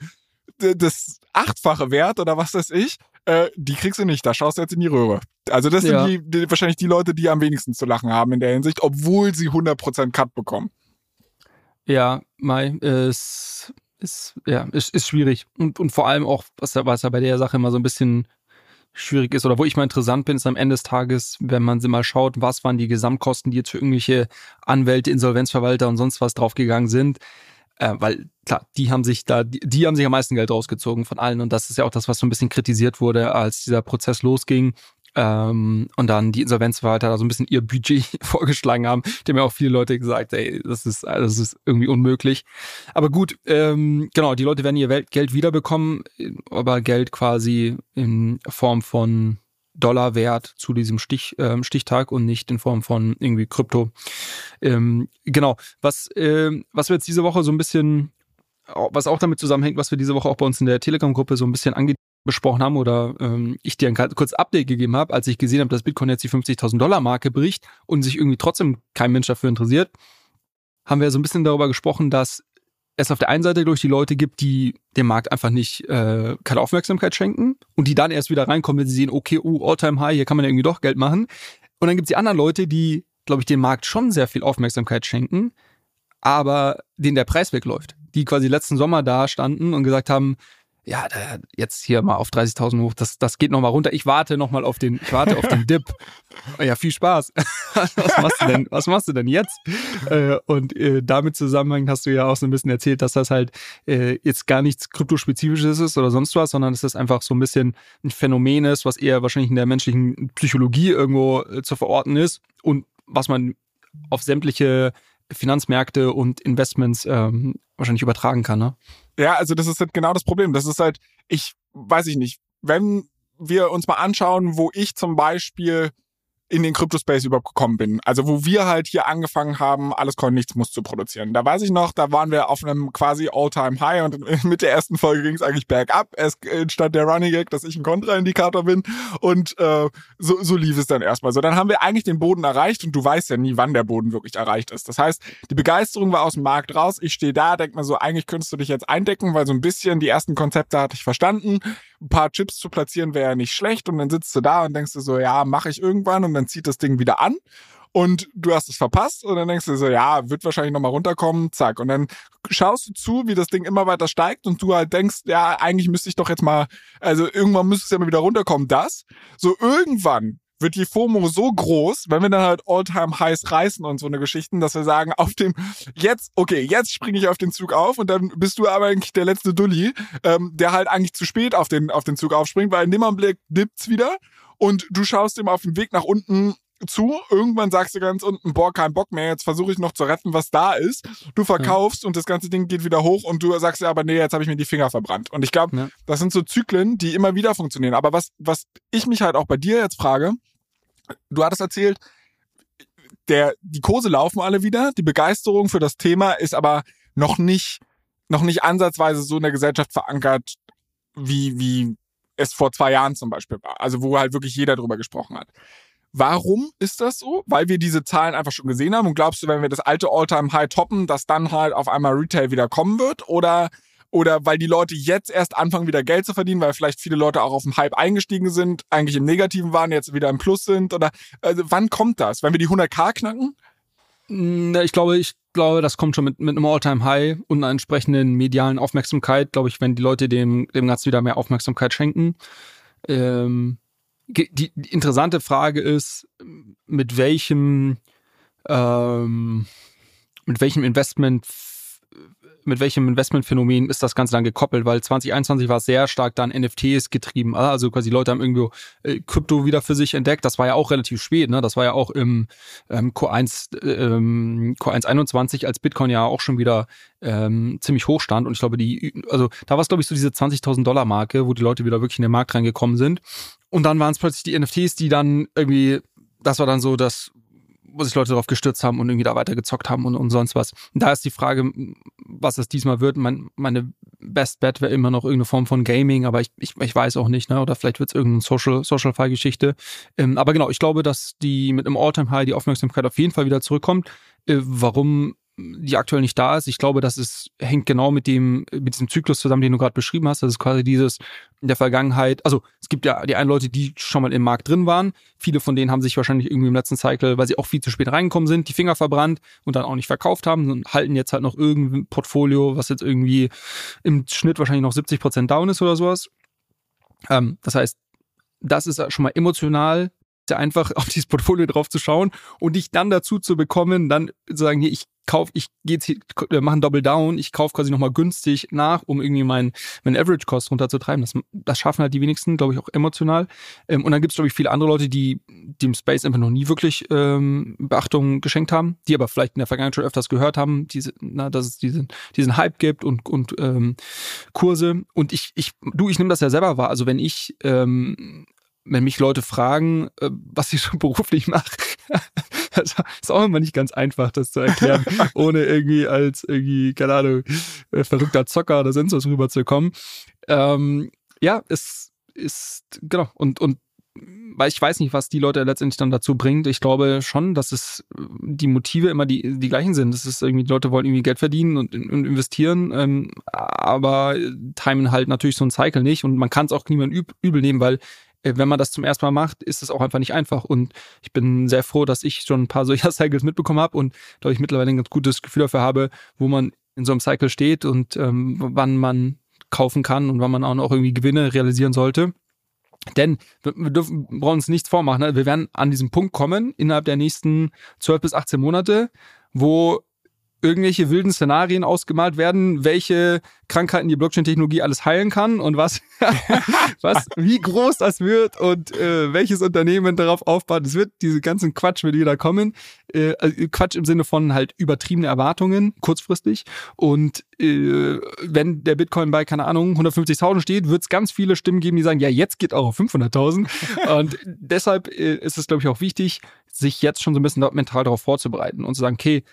das achtfache Wert oder was weiß ich, äh, die kriegst du nicht, da schaust du jetzt in die Röhre. Also das ja. sind die, die, wahrscheinlich die Leute, die am wenigsten zu lachen haben in der Hinsicht, obwohl sie 100% Cut bekommen. Ja, Mai, ist, ist, ja, ist, ist schwierig. Und, und vor allem auch, was, was ja bei der Sache immer so ein bisschen schwierig ist oder wo ich mal interessant bin, ist am Ende des Tages, wenn man mal schaut, was waren die Gesamtkosten, die jetzt für irgendwelche Anwälte, Insolvenzverwalter und sonst was draufgegangen sind. Äh, weil klar, die haben sich da, die, die haben sich am meisten Geld rausgezogen von allen und das ist ja auch das, was so ein bisschen kritisiert wurde, als dieser Prozess losging, ähm, und dann die Insolvenzverwalter da so ein bisschen ihr Budget vorgeschlagen haben. Die haben ja auch viele Leute gesagt, ey, das ist, das ist irgendwie unmöglich. Aber gut, ähm, genau, die Leute werden ihr Geld wiederbekommen, aber Geld quasi in Form von Dollarwert zu diesem Stich, ähm, Stichtag und nicht in Form von irgendwie Krypto. Ähm, genau, was, ähm, was wir jetzt diese Woche so ein bisschen, was auch damit zusammenhängt, was wir diese Woche auch bei uns in der Telegram-Gruppe so ein bisschen ange besprochen haben oder ähm, ich dir ein kurz Update gegeben habe, als ich gesehen habe, dass Bitcoin jetzt die 50.000 Dollar Marke bricht und sich irgendwie trotzdem kein Mensch dafür interessiert, haben wir so ein bisschen darüber gesprochen, dass es auf der einen Seite durch die Leute gibt, die dem Markt einfach nicht äh, keine Aufmerksamkeit schenken und die dann erst wieder reinkommen, wenn sie sehen, okay, oh, All-Time High, hier kann man ja irgendwie doch Geld machen. Und dann gibt es die anderen Leute, die, glaube ich, dem Markt schon sehr viel Aufmerksamkeit schenken, aber denen der Preis wegläuft. Die quasi letzten Sommer da standen und gesagt haben, ja, jetzt hier mal auf 30.000 hoch, das, das geht nochmal runter. Ich warte nochmal auf den, ich warte auf den Dip. Ja, viel Spaß. was machst du denn, was machst du denn jetzt? Äh, und äh, damit zusammenhängend hast du ja auch so ein bisschen erzählt, dass das halt äh, jetzt gar nichts kryptospezifisches ist oder sonst was, sondern dass das einfach so ein bisschen ein Phänomen ist, was eher wahrscheinlich in der menschlichen Psychologie irgendwo zu verorten ist und was man auf sämtliche Finanzmärkte und Investments ähm, wahrscheinlich übertragen kann, ne? Ja, also das ist halt genau das Problem. Das ist halt, ich weiß ich nicht, wenn wir uns mal anschauen, wo ich zum Beispiel in den Crypto-Space überhaupt gekommen bin. Also wo wir halt hier angefangen haben, alles Coin nichts muss zu produzieren. Da weiß ich noch, da waren wir auf einem quasi All-Time-High und mit der ersten Folge ging es eigentlich bergab. Es entstand der Running Gag, dass ich ein Kontraindikator bin und äh, so, so lief es dann erstmal. So, dann haben wir eigentlich den Boden erreicht und du weißt ja nie, wann der Boden wirklich erreicht ist. Das heißt, die Begeisterung war aus dem Markt raus. Ich stehe da, denk mir so, eigentlich könntest du dich jetzt eindecken, weil so ein bisschen die ersten Konzepte hatte ich verstanden. Ein paar Chips zu platzieren wäre ja nicht schlecht. Und dann sitzt du da und denkst du so, ja, mache ich irgendwann. Und dann zieht das Ding wieder an. Und du hast es verpasst. Und dann denkst du so, ja, wird wahrscheinlich nochmal runterkommen, zack. Und dann schaust du zu, wie das Ding immer weiter steigt. Und du halt denkst, ja, eigentlich müsste ich doch jetzt mal, also irgendwann müsste es ja mal wieder runterkommen, das. So irgendwann wird die FOMO so groß, wenn wir dann halt All-Time-Highs reißen und so eine Geschichten, dass wir sagen, auf dem, jetzt, okay, jetzt springe ich auf den Zug auf und dann bist du aber eigentlich der letzte Dulli, ähm, der halt eigentlich zu spät auf den, auf den Zug aufspringt, weil in dem Augenblick dippt's wieder und du schaust ihm auf dem Weg nach unten zu. Irgendwann sagst du ganz unten, boah, kein Bock mehr, jetzt versuche ich noch zu retten, was da ist. Du verkaufst ja. und das ganze Ding geht wieder hoch und du sagst ja aber, nee, jetzt habe ich mir die Finger verbrannt. Und ich glaube, ja. das sind so Zyklen, die immer wieder funktionieren. Aber was, was ich mich halt auch bei dir jetzt frage, du hattest erzählt, der, die Kurse laufen alle wieder, die Begeisterung für das Thema ist aber noch nicht, noch nicht ansatzweise so in der Gesellschaft verankert, wie, wie es vor zwei Jahren zum Beispiel war. Also wo halt wirklich jeder drüber gesprochen hat. Warum ist das so? Weil wir diese Zahlen einfach schon gesehen haben. Und glaubst du, wenn wir das alte All-Time-High toppen, dass dann halt auf einmal Retail wieder kommen wird? Oder, oder weil die Leute jetzt erst anfangen, wieder Geld zu verdienen, weil vielleicht viele Leute auch auf dem Hype eingestiegen sind, eigentlich im Negativen waren, jetzt wieder im Plus sind? Oder also wann kommt das? Wenn wir die 100k knacken? Ich glaube, ich glaube, das kommt schon mit, mit einem All-Time-High und einer entsprechenden medialen Aufmerksamkeit, glaube ich, wenn die Leute dem, dem Ganzen wieder mehr Aufmerksamkeit schenken. Ähm, die, interessante Frage ist, mit welchem, ähm, mit welchem Investment mit welchem Investmentphänomen ist das Ganze dann gekoppelt, weil 2021 war es sehr stark dann NFTs getrieben. Also quasi Leute haben irgendwo äh, Krypto wieder für sich entdeckt. Das war ja auch relativ spät, ne? Das war ja auch im ähm, Q1, ähm, Q1 21, als Bitcoin ja auch schon wieder ähm, ziemlich hoch stand. Und ich glaube, die, also da war es, glaube ich, so diese 20.000 Dollar Marke, wo die Leute wieder wirklich in den Markt reingekommen sind. Und dann waren es plötzlich die NFTs, die dann irgendwie, das war dann so das, wo sich Leute darauf gestürzt haben und irgendwie da weitergezockt haben und, und sonst was. Und da ist die Frage, was es diesmal wird. Mein, meine Best Bet wäre immer noch irgendeine Form von Gaming, aber ich, ich, ich weiß auch nicht, ne? Oder vielleicht wird es irgendeine Social, Social-Geschichte. Ähm, aber genau, ich glaube, dass die mit einem All-Time-High die Aufmerksamkeit auf jeden Fall wieder zurückkommt. Äh, warum die aktuell nicht da ist. Ich glaube, das ist, hängt genau mit dem, mit diesem Zyklus zusammen, den du gerade beschrieben hast. Das ist quasi dieses in der Vergangenheit. Also es gibt ja die einen Leute, die schon mal im Markt drin waren. Viele von denen haben sich wahrscheinlich irgendwie im letzten Cycle, weil sie auch viel zu spät reingekommen sind, die Finger verbrannt und dann auch nicht verkauft haben und halten jetzt halt noch irgendein Portfolio, was jetzt irgendwie im Schnitt wahrscheinlich noch 70 Prozent down ist oder sowas. Ähm, das heißt, das ist schon mal emotional einfach auf dieses Portfolio drauf zu schauen und dich dann dazu zu bekommen, dann zu sagen, hier, ich kauf, ich gehe jetzt hier, mache einen Double Down, ich kaufe quasi nochmal günstig nach, um irgendwie mein, mein Average Cost runterzutreiben. Das, das schaffen halt die wenigsten, glaube ich, auch emotional. Ähm, und dann gibt es, glaube ich, viele andere Leute, die dem Space einfach noch nie wirklich ähm, Beachtung geschenkt haben, die aber vielleicht in der Vergangenheit schon öfters gehört haben, diese, na, dass es diesen, diesen Hype gibt und, und ähm, Kurse. Und ich, ich, du, ich nehme das ja selber wahr. Also wenn ich ähm, wenn mich Leute fragen, äh, was ich schon beruflich mache, das ist auch immer nicht ganz einfach, das zu erklären, ohne irgendwie als irgendwie, keine Ahnung, äh, verrückter Zocker oder sonst was rüberzukommen. Ähm, ja, es ist, genau, und, und weil ich weiß nicht, was die Leute letztendlich dann dazu bringt. Ich glaube schon, dass es die Motive immer die, die gleichen sind. Das ist irgendwie, die Leute wollen irgendwie Geld verdienen und, und investieren, ähm, aber timen halt natürlich so ein Cycle nicht und man kann es auch niemandem übel nehmen, weil äh, wenn man das zum ersten Mal macht, ist es auch einfach nicht einfach. Und ich bin sehr froh, dass ich schon ein paar solcher Cycles mitbekommen habe und glaube ich mittlerweile ein ganz gutes Gefühl dafür habe, wo man in so einem Cycle steht und ähm, wann man kaufen kann und wann man auch noch irgendwie Gewinne realisieren sollte. Denn wir, dürfen, brauchen uns nichts vormachen. Ne? Wir werden an diesem Punkt kommen innerhalb der nächsten 12 bis 18 Monate, wo irgendwelche wilden Szenarien ausgemalt werden, welche Krankheiten die Blockchain-Technologie alles heilen kann und was, was, wie groß das wird und äh, welches Unternehmen darauf aufbaut. Es wird diese ganzen Quatsch wird wieder kommen. Äh, also Quatsch im Sinne von halt übertriebene Erwartungen, kurzfristig. Und äh, wenn der Bitcoin bei, keine Ahnung, 150.000 steht, wird es ganz viele Stimmen geben, die sagen, ja, jetzt geht auch auf 500.000. und deshalb äh, ist es, glaube ich, auch wichtig, sich jetzt schon so ein bisschen mental darauf vorzubereiten und zu sagen, okay,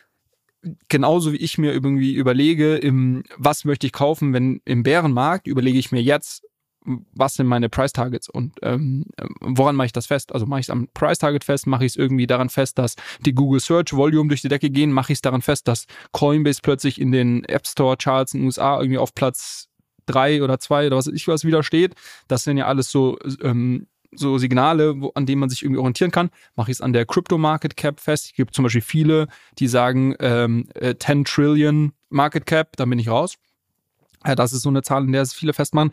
genauso wie ich mir irgendwie überlege, im, was möchte ich kaufen, wenn im Bärenmarkt, überlege ich mir jetzt, was sind meine Price Targets und ähm, woran mache ich das fest? Also mache ich es am Price Target fest, mache ich es irgendwie daran fest, dass die Google Search Volume durch die Decke gehen, mache ich es daran fest, dass Coinbase plötzlich in den App Store Charts in den USA irgendwie auf Platz drei oder zwei oder was ich was wieder steht. Das sind ja alles so ähm, so Signale, wo, an denen man sich irgendwie orientieren kann. Mache ich es an der Crypto Market Cap fest. Es gibt zum Beispiel viele, die sagen ähm, äh, 10 Trillion Market Cap, dann bin ich raus. Ja, das ist so eine Zahl, in der es viele festmachen.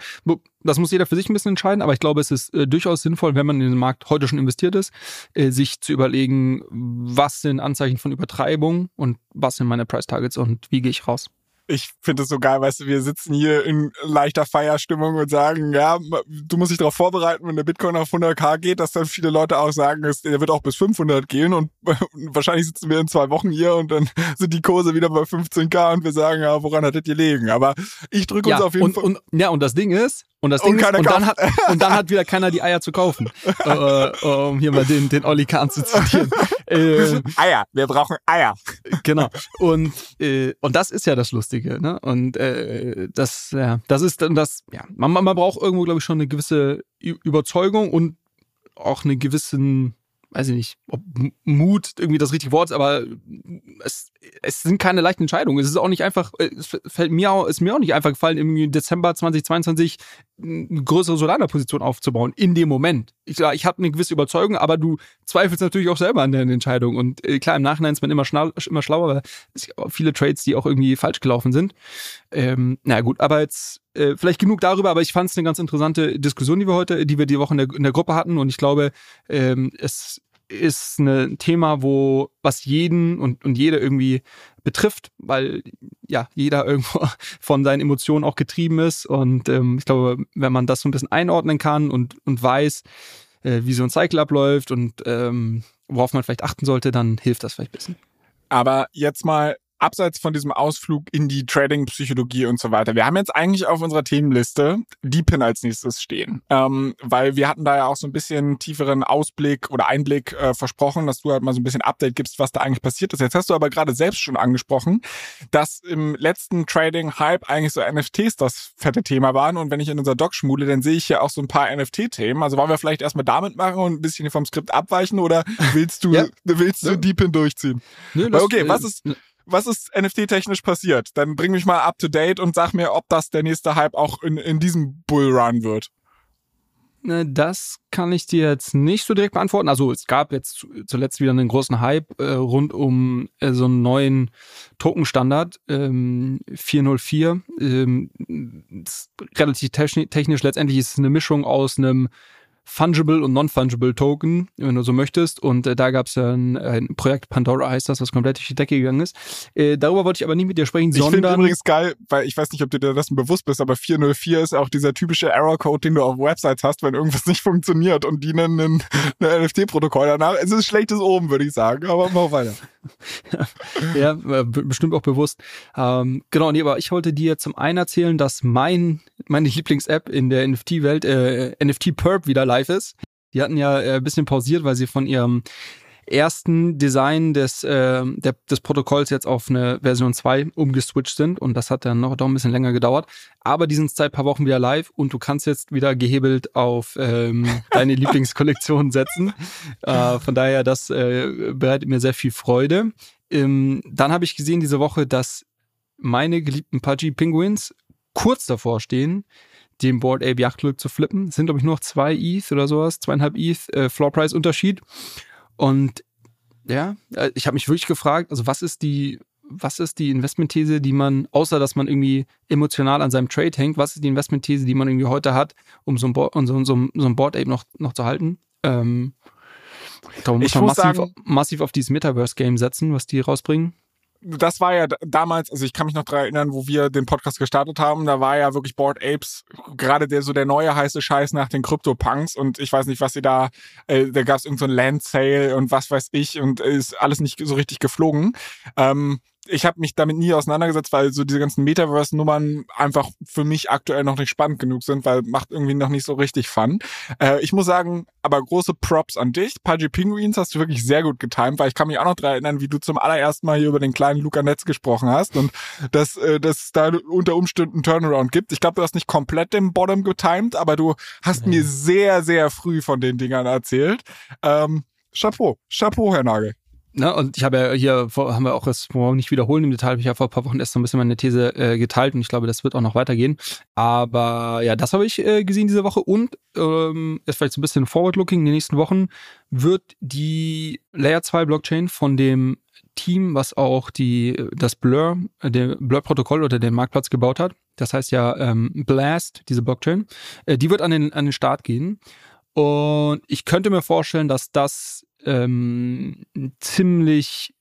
Das muss jeder für sich ein bisschen entscheiden, aber ich glaube, es ist äh, durchaus sinnvoll, wenn man in den Markt heute schon investiert ist, äh, sich zu überlegen, was sind Anzeichen von Übertreibung und was sind meine Price Targets und wie gehe ich raus ich finde es so geil, weißt du, wir sitzen hier in leichter Feierstimmung und sagen, ja, du musst dich darauf vorbereiten, wenn der Bitcoin auf 100k geht, dass dann viele Leute auch sagen, der wird auch bis 500 gehen und wahrscheinlich sitzen wir in zwei Wochen hier und dann sind die Kurse wieder bei 15k und wir sagen, ja, woran hattet ihr liegen? Aber ich drücke uns ja, auf jeden Fall. Und, ja, und das Ding ist, und das Ding Und ist, und dann, hat, und dann hat wieder keiner die Eier zu kaufen. äh, um hier mal den, den Olli Kahn zu zitieren. Äh, Eier, wir brauchen Eier. genau. Und, äh, und das ist ja das Lustige, ne? Und äh, das, ja, das ist dann das, ja, man, man braucht irgendwo, glaube ich, schon eine gewisse Überzeugung und auch einen gewissen, weiß ich nicht, ob Mut irgendwie das richtige Wort ist, aber es, es sind keine leichten Entscheidungen. Es ist auch nicht einfach, äh, es fällt mir auch, ist mir auch nicht einfach gefallen, im Dezember 2022 eine größere Solana-Position aufzubauen in dem Moment. Ich, ja, ich habe eine gewisse Überzeugung, aber du zweifelst natürlich auch selber an deinen Entscheidungen. Und äh, klar, im Nachhinein ist man immer, schnall, immer schlauer, aber es gibt auch viele Trades, die auch irgendwie falsch gelaufen sind. Ähm, na gut, aber jetzt äh, vielleicht genug darüber, aber ich fand es eine ganz interessante Diskussion, die wir heute, die wir die Woche in der, in der Gruppe hatten. Und ich glaube, ähm, es ist ein Thema, wo was jeden und, und jede irgendwie betrifft, weil ja jeder irgendwo von seinen Emotionen auch getrieben ist. Und ähm, ich glaube, wenn man das so ein bisschen einordnen kann und, und weiß, äh, wie so ein Cycle abläuft und ähm, worauf man vielleicht achten sollte, dann hilft das vielleicht ein bisschen. Aber jetzt mal abseits von diesem Ausflug in die Trading-Psychologie und so weiter. Wir haben jetzt eigentlich auf unserer Themenliste DeepIn als nächstes stehen, ähm, weil wir hatten da ja auch so ein bisschen tieferen Ausblick oder Einblick äh, versprochen, dass du halt mal so ein bisschen Update gibst, was da eigentlich passiert ist. Jetzt hast du aber gerade selbst schon angesprochen, dass im letzten Trading-Hype eigentlich so NFTs das fette Thema waren und wenn ich in unser Doc schmule, dann sehe ich ja auch so ein paar NFT-Themen. Also wollen wir vielleicht erstmal damit machen und ein bisschen vom Skript abweichen oder willst du, Ja. willst du Ja. DeepIn durchziehen? Nö, Weil, okay, was äh, ist- was ist NFT-technisch passiert? Dann bring mich mal up to date und sag mir, ob das der nächste Hype auch in, in diesem Bullrun wird. Ne, Das kann ich dir jetzt nicht so direkt beantworten. Also es gab jetzt zu- zuletzt wieder einen großen Hype äh, rund um äh, so einen neuen Token-Standard ähm, 404. Ähm, relativ techni- technisch. Letztendlich ist es eine Mischung aus einem Fungible und Non-Fungible Token, wenn du so möchtest. Und äh, da gab es ja ein, ein Projekt Pandora heißt das, was komplett durch die Decke gegangen ist. Äh, darüber wollte ich aber nicht mit dir sprechen, Ich finde sondern übrigens geil, weil ich weiß nicht, ob du dir dessen bewusst bist, aber 404 ist auch dieser typische Error-Code, den du auf Websites hast, wenn irgendwas nicht funktioniert und die nennen ein, ein NFT-Protokoll danach. Es ist schlechtes oben, würde ich sagen, aber mach weiter. Ja, äh, be- bestimmt auch bewusst. Ähm, genau, nee, aber ich wollte dir zum einen erzählen, dass mein, meine Lieblings-App in der NFT-Welt, äh, NFT Perp, wieder live ist. Die hatten ja äh, ein bisschen pausiert, weil sie von ihrem ersten Design des, äh, der, des Protokolls jetzt auf eine Version 2 umgeswitcht sind und das hat dann noch doch ein bisschen länger gedauert. Aber die sind seit ein paar Wochen wieder live und du kannst jetzt wieder gehebelt auf ähm, deine Lieblingskollektion setzen. Äh, von daher, das äh, bereitet mir sehr viel Freude. Ähm, dann habe ich gesehen diese Woche, dass meine geliebten Pudgy Penguins kurz davor stehen, den Board Ape Yacht Club zu flippen. Es sind, glaube ich, nur noch zwei ETH oder sowas, zweieinhalb ETH äh, Floor Price Unterschied. Und ja, äh, ich habe mich wirklich gefragt, also was ist die, was ist die Investmentthese, die man, außer dass man irgendwie emotional an seinem Trade hängt, was ist die Investmentthese, die man irgendwie heute hat, um so ein Board, um so, so, so ein Board Ape noch, noch zu halten? Ähm, ich glaube, man muss Ich muss massiv, sagen- massiv auf dieses Metaverse-Game setzen, was die rausbringen. Das war ja damals, also ich kann mich noch daran erinnern, wo wir den Podcast gestartet haben, da war ja wirklich Board Apes gerade der so der neue heiße Scheiß nach den Crypto-Punks und ich weiß nicht, was sie da, äh, da gab es irgendein so Land Sale und was weiß ich und ist alles nicht so richtig geflogen. Ähm, ich habe mich damit nie auseinandergesetzt, weil so diese ganzen Metaverse-Nummern einfach für mich aktuell noch nicht spannend genug sind, weil macht irgendwie noch nicht so richtig Fun. Äh, ich muss sagen, aber große Props an dich. Pudgy Penguins hast du wirklich sehr gut getimt, weil ich kann mich auch noch daran erinnern, wie du zum allerersten Mal hier über den kleinen Luca Netz gesprochen hast und dass äh, dass da unter Umständen Turnaround gibt. Ich glaube, du hast nicht komplett den Bottom getimt, aber du hast mhm. mir sehr, sehr früh von den Dingern erzählt. Ähm, Chapeau, Chapeau, Herr Nagel. Ne, und ich habe ja hier, haben wir auch das morgen nicht wiederholen im Detail, habe ich ja vor ein paar Wochen erst so ein bisschen meine These äh, geteilt und ich glaube, das wird auch noch weitergehen. Aber ja, das habe ich äh, gesehen diese Woche und ähm, ist vielleicht so ein bisschen forward-looking. In den nächsten Wochen wird die Layer 2 Blockchain von dem Team, was auch die, das Blur, äh, der Blur-Protokoll oder den Marktplatz gebaut hat, das heißt ja ähm, Blast, diese Blockchain, äh, die wird an den, an den Start gehen. Und ich könnte mir vorstellen, dass das ähm, ziemlich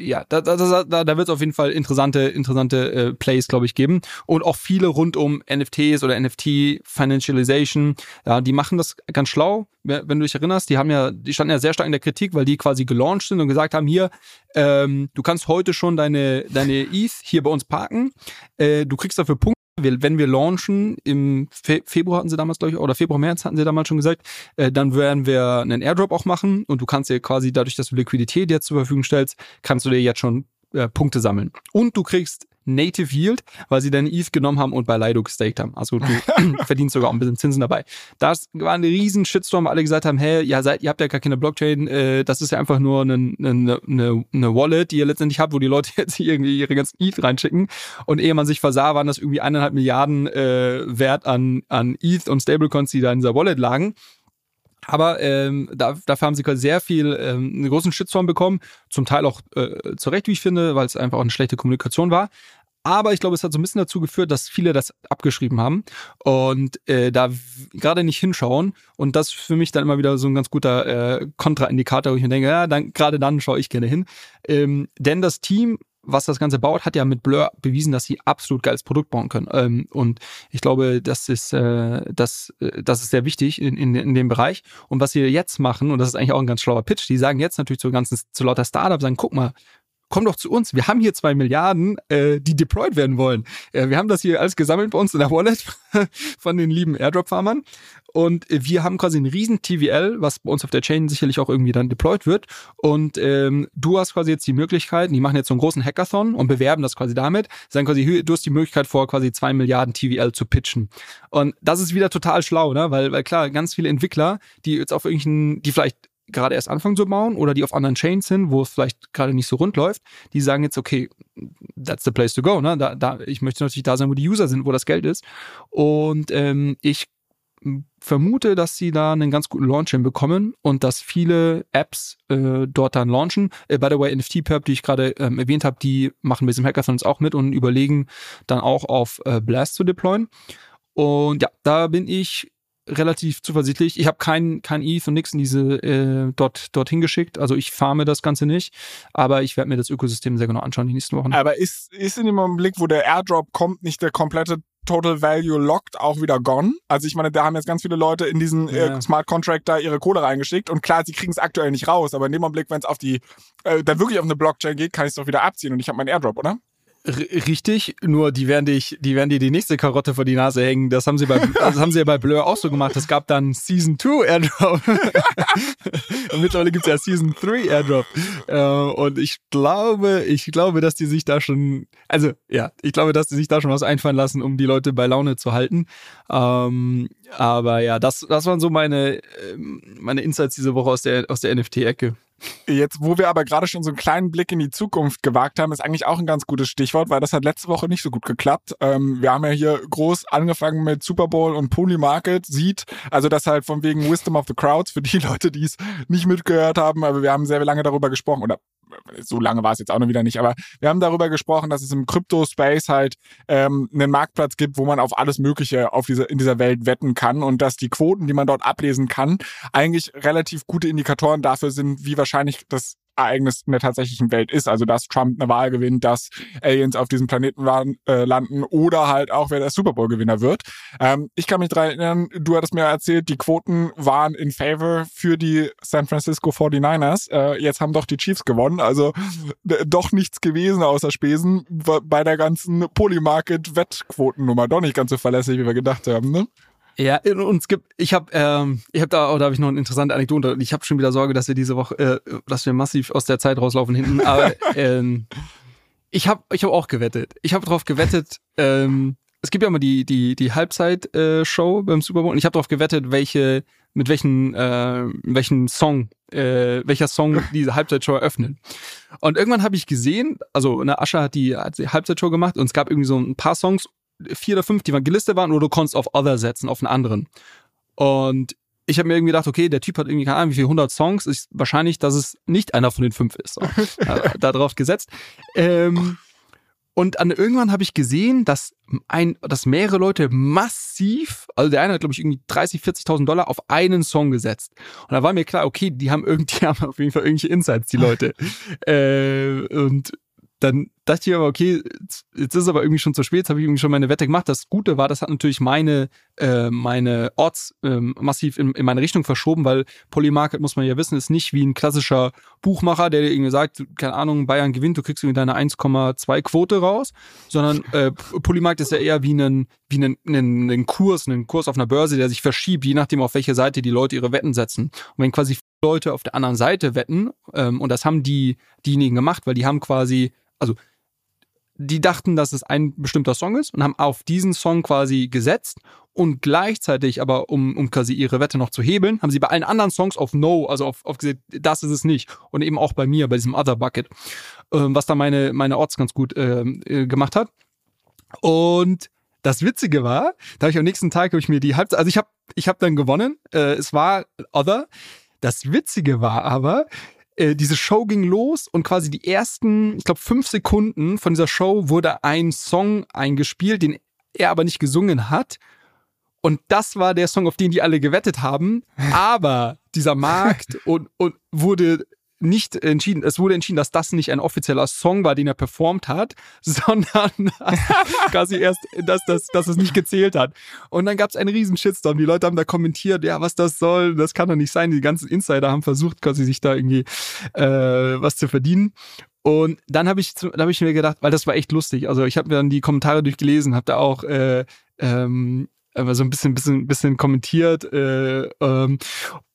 ja, da, da, da, da wird es auf jeden Fall interessante, interessante äh, Plays, glaube ich, geben. Und auch viele rund um NFTs oder NFT Financialization. Ja, die machen das ganz schlau. Wenn du dich erinnerst, die haben ja, die standen ja sehr stark in der Kritik, weil die quasi gelauncht sind und gesagt haben, hier, ähm, du kannst heute schon deine, deine ETH hier bei uns parken. Äh, du kriegst dafür Punkte wir, wenn wir launchen, im Fe Februar hatten sie damals, glaube ich, oder Februar, März hatten sie damals schon gesagt, äh, dann werden wir einen Airdrop auch machen und du kannst dir quasi dadurch, dass du Liquidität jetzt zur Verfügung stellst, kannst du dir jetzt schon äh, Punkte sammeln. Und du kriegst Native Yield, weil sie deine ETH genommen haben und bei Lido gestaked haben. Also du verdienst sogar auch ein bisschen Zinsen dabei. Das war ein riesen Shitstorm, weil alle gesagt haben, hey, ja, seid, ihr habt ja gar keine Blockchain, äh, das ist ja einfach nur eine, eine, eine, eine Wallet, die ihr letztendlich habt, wo die Leute jetzt irgendwie ihre ganzen ETH reinschicken. Und ehe man sich versah, waren das irgendwie eineinhalb Milliarden äh, Wert an, an ETH und Stablecoins, die da in dieser Wallet lagen. Aber ähm, da, dafür haben sie sehr viel ähm, einen großen Shitstorm bekommen, zum Teil auch äh, zu Recht, wie ich finde, weil es einfach auch eine schlechte Kommunikation war. Aber ich glaube, es hat so ein bisschen dazu geführt, dass viele das abgeschrieben haben und äh, da gerade nicht hinschauen. Und das ist für mich dann immer wieder so ein ganz guter äh, Kontraindikator, wo ich mir denke, ja, dann, gerade dann schaue ich gerne hin. Ähm, denn das Team was das Ganze baut, hat ja mit Blur bewiesen, dass sie absolut geiles Produkt bauen können. Ähm, und ich glaube, das ist, äh, das, äh, das ist sehr wichtig in, in, in dem Bereich. Und was sie jetzt machen, und das ist eigentlich auch ein ganz schlauer Pitch, die sagen jetzt natürlich zu ganzen, zu lauter Startups, sagen, guck mal, komm doch zu uns. Wir haben hier zwei Milliarden, äh, die deployed werden wollen. Äh, wir haben das hier alles gesammelt bei uns in der Wallet von den lieben Airdrop-Farmern. Und wir haben quasi ein riesen TVL, was bei uns auf der Chain sicherlich auch irgendwie dann deployed wird. Und ähm, du hast quasi jetzt die Möglichkeit, die machen jetzt so einen großen Hackathon und bewerben das quasi damit, sagen quasi, du hast die Möglichkeit vor, quasi zwei Milliarden TVL zu pitchen. Und das ist wieder total schlau, ne? Weil, weil klar, ganz viele Entwickler, die jetzt auf irgendwelchen, die vielleicht gerade erst anfangen zu bauen oder die auf anderen Chains sind, wo es vielleicht gerade nicht so rund läuft, die sagen jetzt, okay, that's the place to go. Ne? Da, da, ich möchte natürlich da sein, wo die User sind, wo das Geld ist. Und ähm, ich vermute, dass sie da einen ganz guten Launch hinbekommen und dass viele Apps äh, dort dann launchen. Äh, by the way, NFT-Perp, die ich gerade ähm, erwähnt habe, die machen bei diesem Hackathons auch mit und überlegen dann auch auf äh, Blast zu deployen. Und ja, da bin ich relativ zuversichtlich. Ich habe kein, kein ETH und nichts in diese äh, dort dorthin geschickt. Also ich farme das Ganze nicht, aber ich werde mir das Ökosystem sehr genau anschauen die nächsten Wochen. Aber ist, ist in dem Augenblick, wo der Airdrop kommt, nicht der komplette Total Value Locked auch wieder gone. Also ich meine, da haben jetzt ganz viele Leute in diesen äh, ja. Smart Contract da ihre Kohle reingeschickt und klar, sie kriegen es aktuell nicht raus, aber in dem Augenblick, wenn es auf die, äh, dann wirklich auf eine Blockchain geht, kann ich es doch wieder abziehen und ich habe meinen Airdrop, oder? Richtig, nur die werden dich, die werden dir die nächste Karotte vor die Nase hängen. Das haben sie bei, das haben sie ja bei Blur auch so gemacht. Es gab dann Season 2 Airdrop. und mittlerweile gibt's ja Season 3 Airdrop. Äh, und ich glaube, ich glaube, dass die sich da schon, also ja, ich glaube, dass die sich da schon was einfallen lassen, um die Leute bei Laune zu halten. Ähm, aber ja, das, das waren so meine, ähm, meine Insights diese Woche aus der, aus der NFT-Ecke. Jetzt, wo wir aber gerade schon so einen kleinen Blick in die Zukunft gewagt haben, ist eigentlich auch ein ganz gutes Stichwort, weil das hat letzte Woche nicht so gut geklappt. Ähm, wir haben ja hier groß angefangen mit Super Bowl und Pony Market, sieht, also das halt von wegen Wisdom of the Crowds für die Leute, die es nicht mitgehört haben, aber wir haben sehr lange darüber gesprochen. Oder so lange war es jetzt auch noch wieder nicht, aber wir haben darüber gesprochen, dass es im Crypto-Space halt ähm, einen Marktplatz gibt, wo man auf alles Mögliche auf diese, in dieser Welt wetten kann und dass die Quoten, die man dort ablesen kann, eigentlich relativ gute Indikatoren dafür sind, wie wahrscheinlich das Ereignis in der tatsächlichen Welt ist. Also dass Trump eine Wahl gewinnt, dass Aliens auf diesem Planeten äh, landen oder halt auch, wer der Super Bowl-Gewinner wird. Ähm, ich kann mich daran erinnern, du hattest mir erzählt, die Quoten waren in favor für die San Francisco 49ers. Äh, jetzt haben doch die Chiefs gewonnen. Also doch nichts gewesen außer Spesen bei der ganzen Polymarket-Wettquotennummer. Doch nicht ganz so verlässlich, wie wir gedacht haben, ne? Ja, und es gibt, ich habe, ähm, ich habe da, oh, da habe ich noch eine interessante Anekdote. Ich habe schon wieder Sorge, dass wir diese Woche, äh, dass wir massiv aus der Zeit rauslaufen hinten. Aber ähm, ich habe, ich habe auch gewettet. Ich habe darauf gewettet. Ähm, es gibt ja immer die die die Halbzeit-Show äh, beim Super Bowl. Und ich habe darauf gewettet, welche mit welchen äh, welchen Song äh, welcher Song diese Halbzeitshow eröffnet. Und irgendwann habe ich gesehen, also eine Asche hat die, hat die Halbzeitshow gemacht und es gab irgendwie so ein paar Songs vier oder fünf, die mal gelistet waren, oder du konntest auf Other setzen, auf einen anderen. Und ich habe mir irgendwie gedacht, okay, der Typ hat irgendwie keine Ahnung, wie viele hundert Songs, ist wahrscheinlich, dass es nicht einer von den fünf ist. So. da drauf gesetzt. Ähm, und dann irgendwann habe ich gesehen, dass ein, dass mehrere Leute massiv, also der eine hat glaube ich irgendwie 30, 40.000 Dollar auf einen Song gesetzt. Und da war mir klar, okay, die haben irgendwie, die haben auf jeden Fall irgendwelche Insights, die Leute. äh, und dann dachte ich aber, okay, jetzt ist es aber irgendwie schon zu spät, jetzt habe ich irgendwie schon meine Wette gemacht. Das Gute war, das hat natürlich meine, äh, meine Orts ähm, massiv in, in meine Richtung verschoben, weil Polymarket, muss man ja wissen, ist nicht wie ein klassischer Buchmacher, der dir irgendwie sagt, keine Ahnung, Bayern gewinnt, du kriegst irgendwie deine 1,2 Quote raus, sondern äh, Polymarket ist ja eher wie ein, wie einen, einen, einen Kurs, einen Kurs auf einer Börse, der sich verschiebt, je nachdem, auf welche Seite die Leute ihre Wetten setzen. Und wenn quasi Leute auf der anderen Seite wetten, ähm, und das haben die diejenigen gemacht, weil die haben quasi also die dachten, dass es ein bestimmter Song ist und haben auf diesen Song quasi gesetzt und gleichzeitig aber, um, um quasi ihre Wette noch zu hebeln, haben sie bei allen anderen Songs auf No, also auf, auf gesagt, das ist es nicht. Und eben auch bei mir, bei diesem Other Bucket, ähm, was da meine, meine Orts ganz gut ähm, äh, gemacht hat. Und das Witzige war, da habe ich am nächsten Tag habe ich mir die Halbzeit, also ich habe ich hab dann gewonnen. Äh, es war Other. Das Witzige war aber, äh, diese Show ging los und quasi die ersten, ich glaube, fünf Sekunden von dieser Show wurde ein Song eingespielt, den er aber nicht gesungen hat. Und das war der Song, auf den die alle gewettet haben. Aber dieser Markt und, und wurde nicht entschieden, es wurde entschieden, dass das nicht ein offizieller Song war, den er performt hat, sondern quasi erst, dass, dass, dass es nicht gezählt hat. Und dann gab es einen riesen Shitstorm. Die Leute haben da kommentiert, ja, was das soll, das kann doch nicht sein. Die ganzen Insider haben versucht, quasi sich da irgendwie äh, was zu verdienen. Und dann habe ich, dann hab ich mir gedacht, weil das war echt lustig. Also ich habe mir dann die Kommentare durchgelesen, habe da auch äh, ähm, so ein bisschen, bisschen, bisschen kommentiert. Äh, ähm,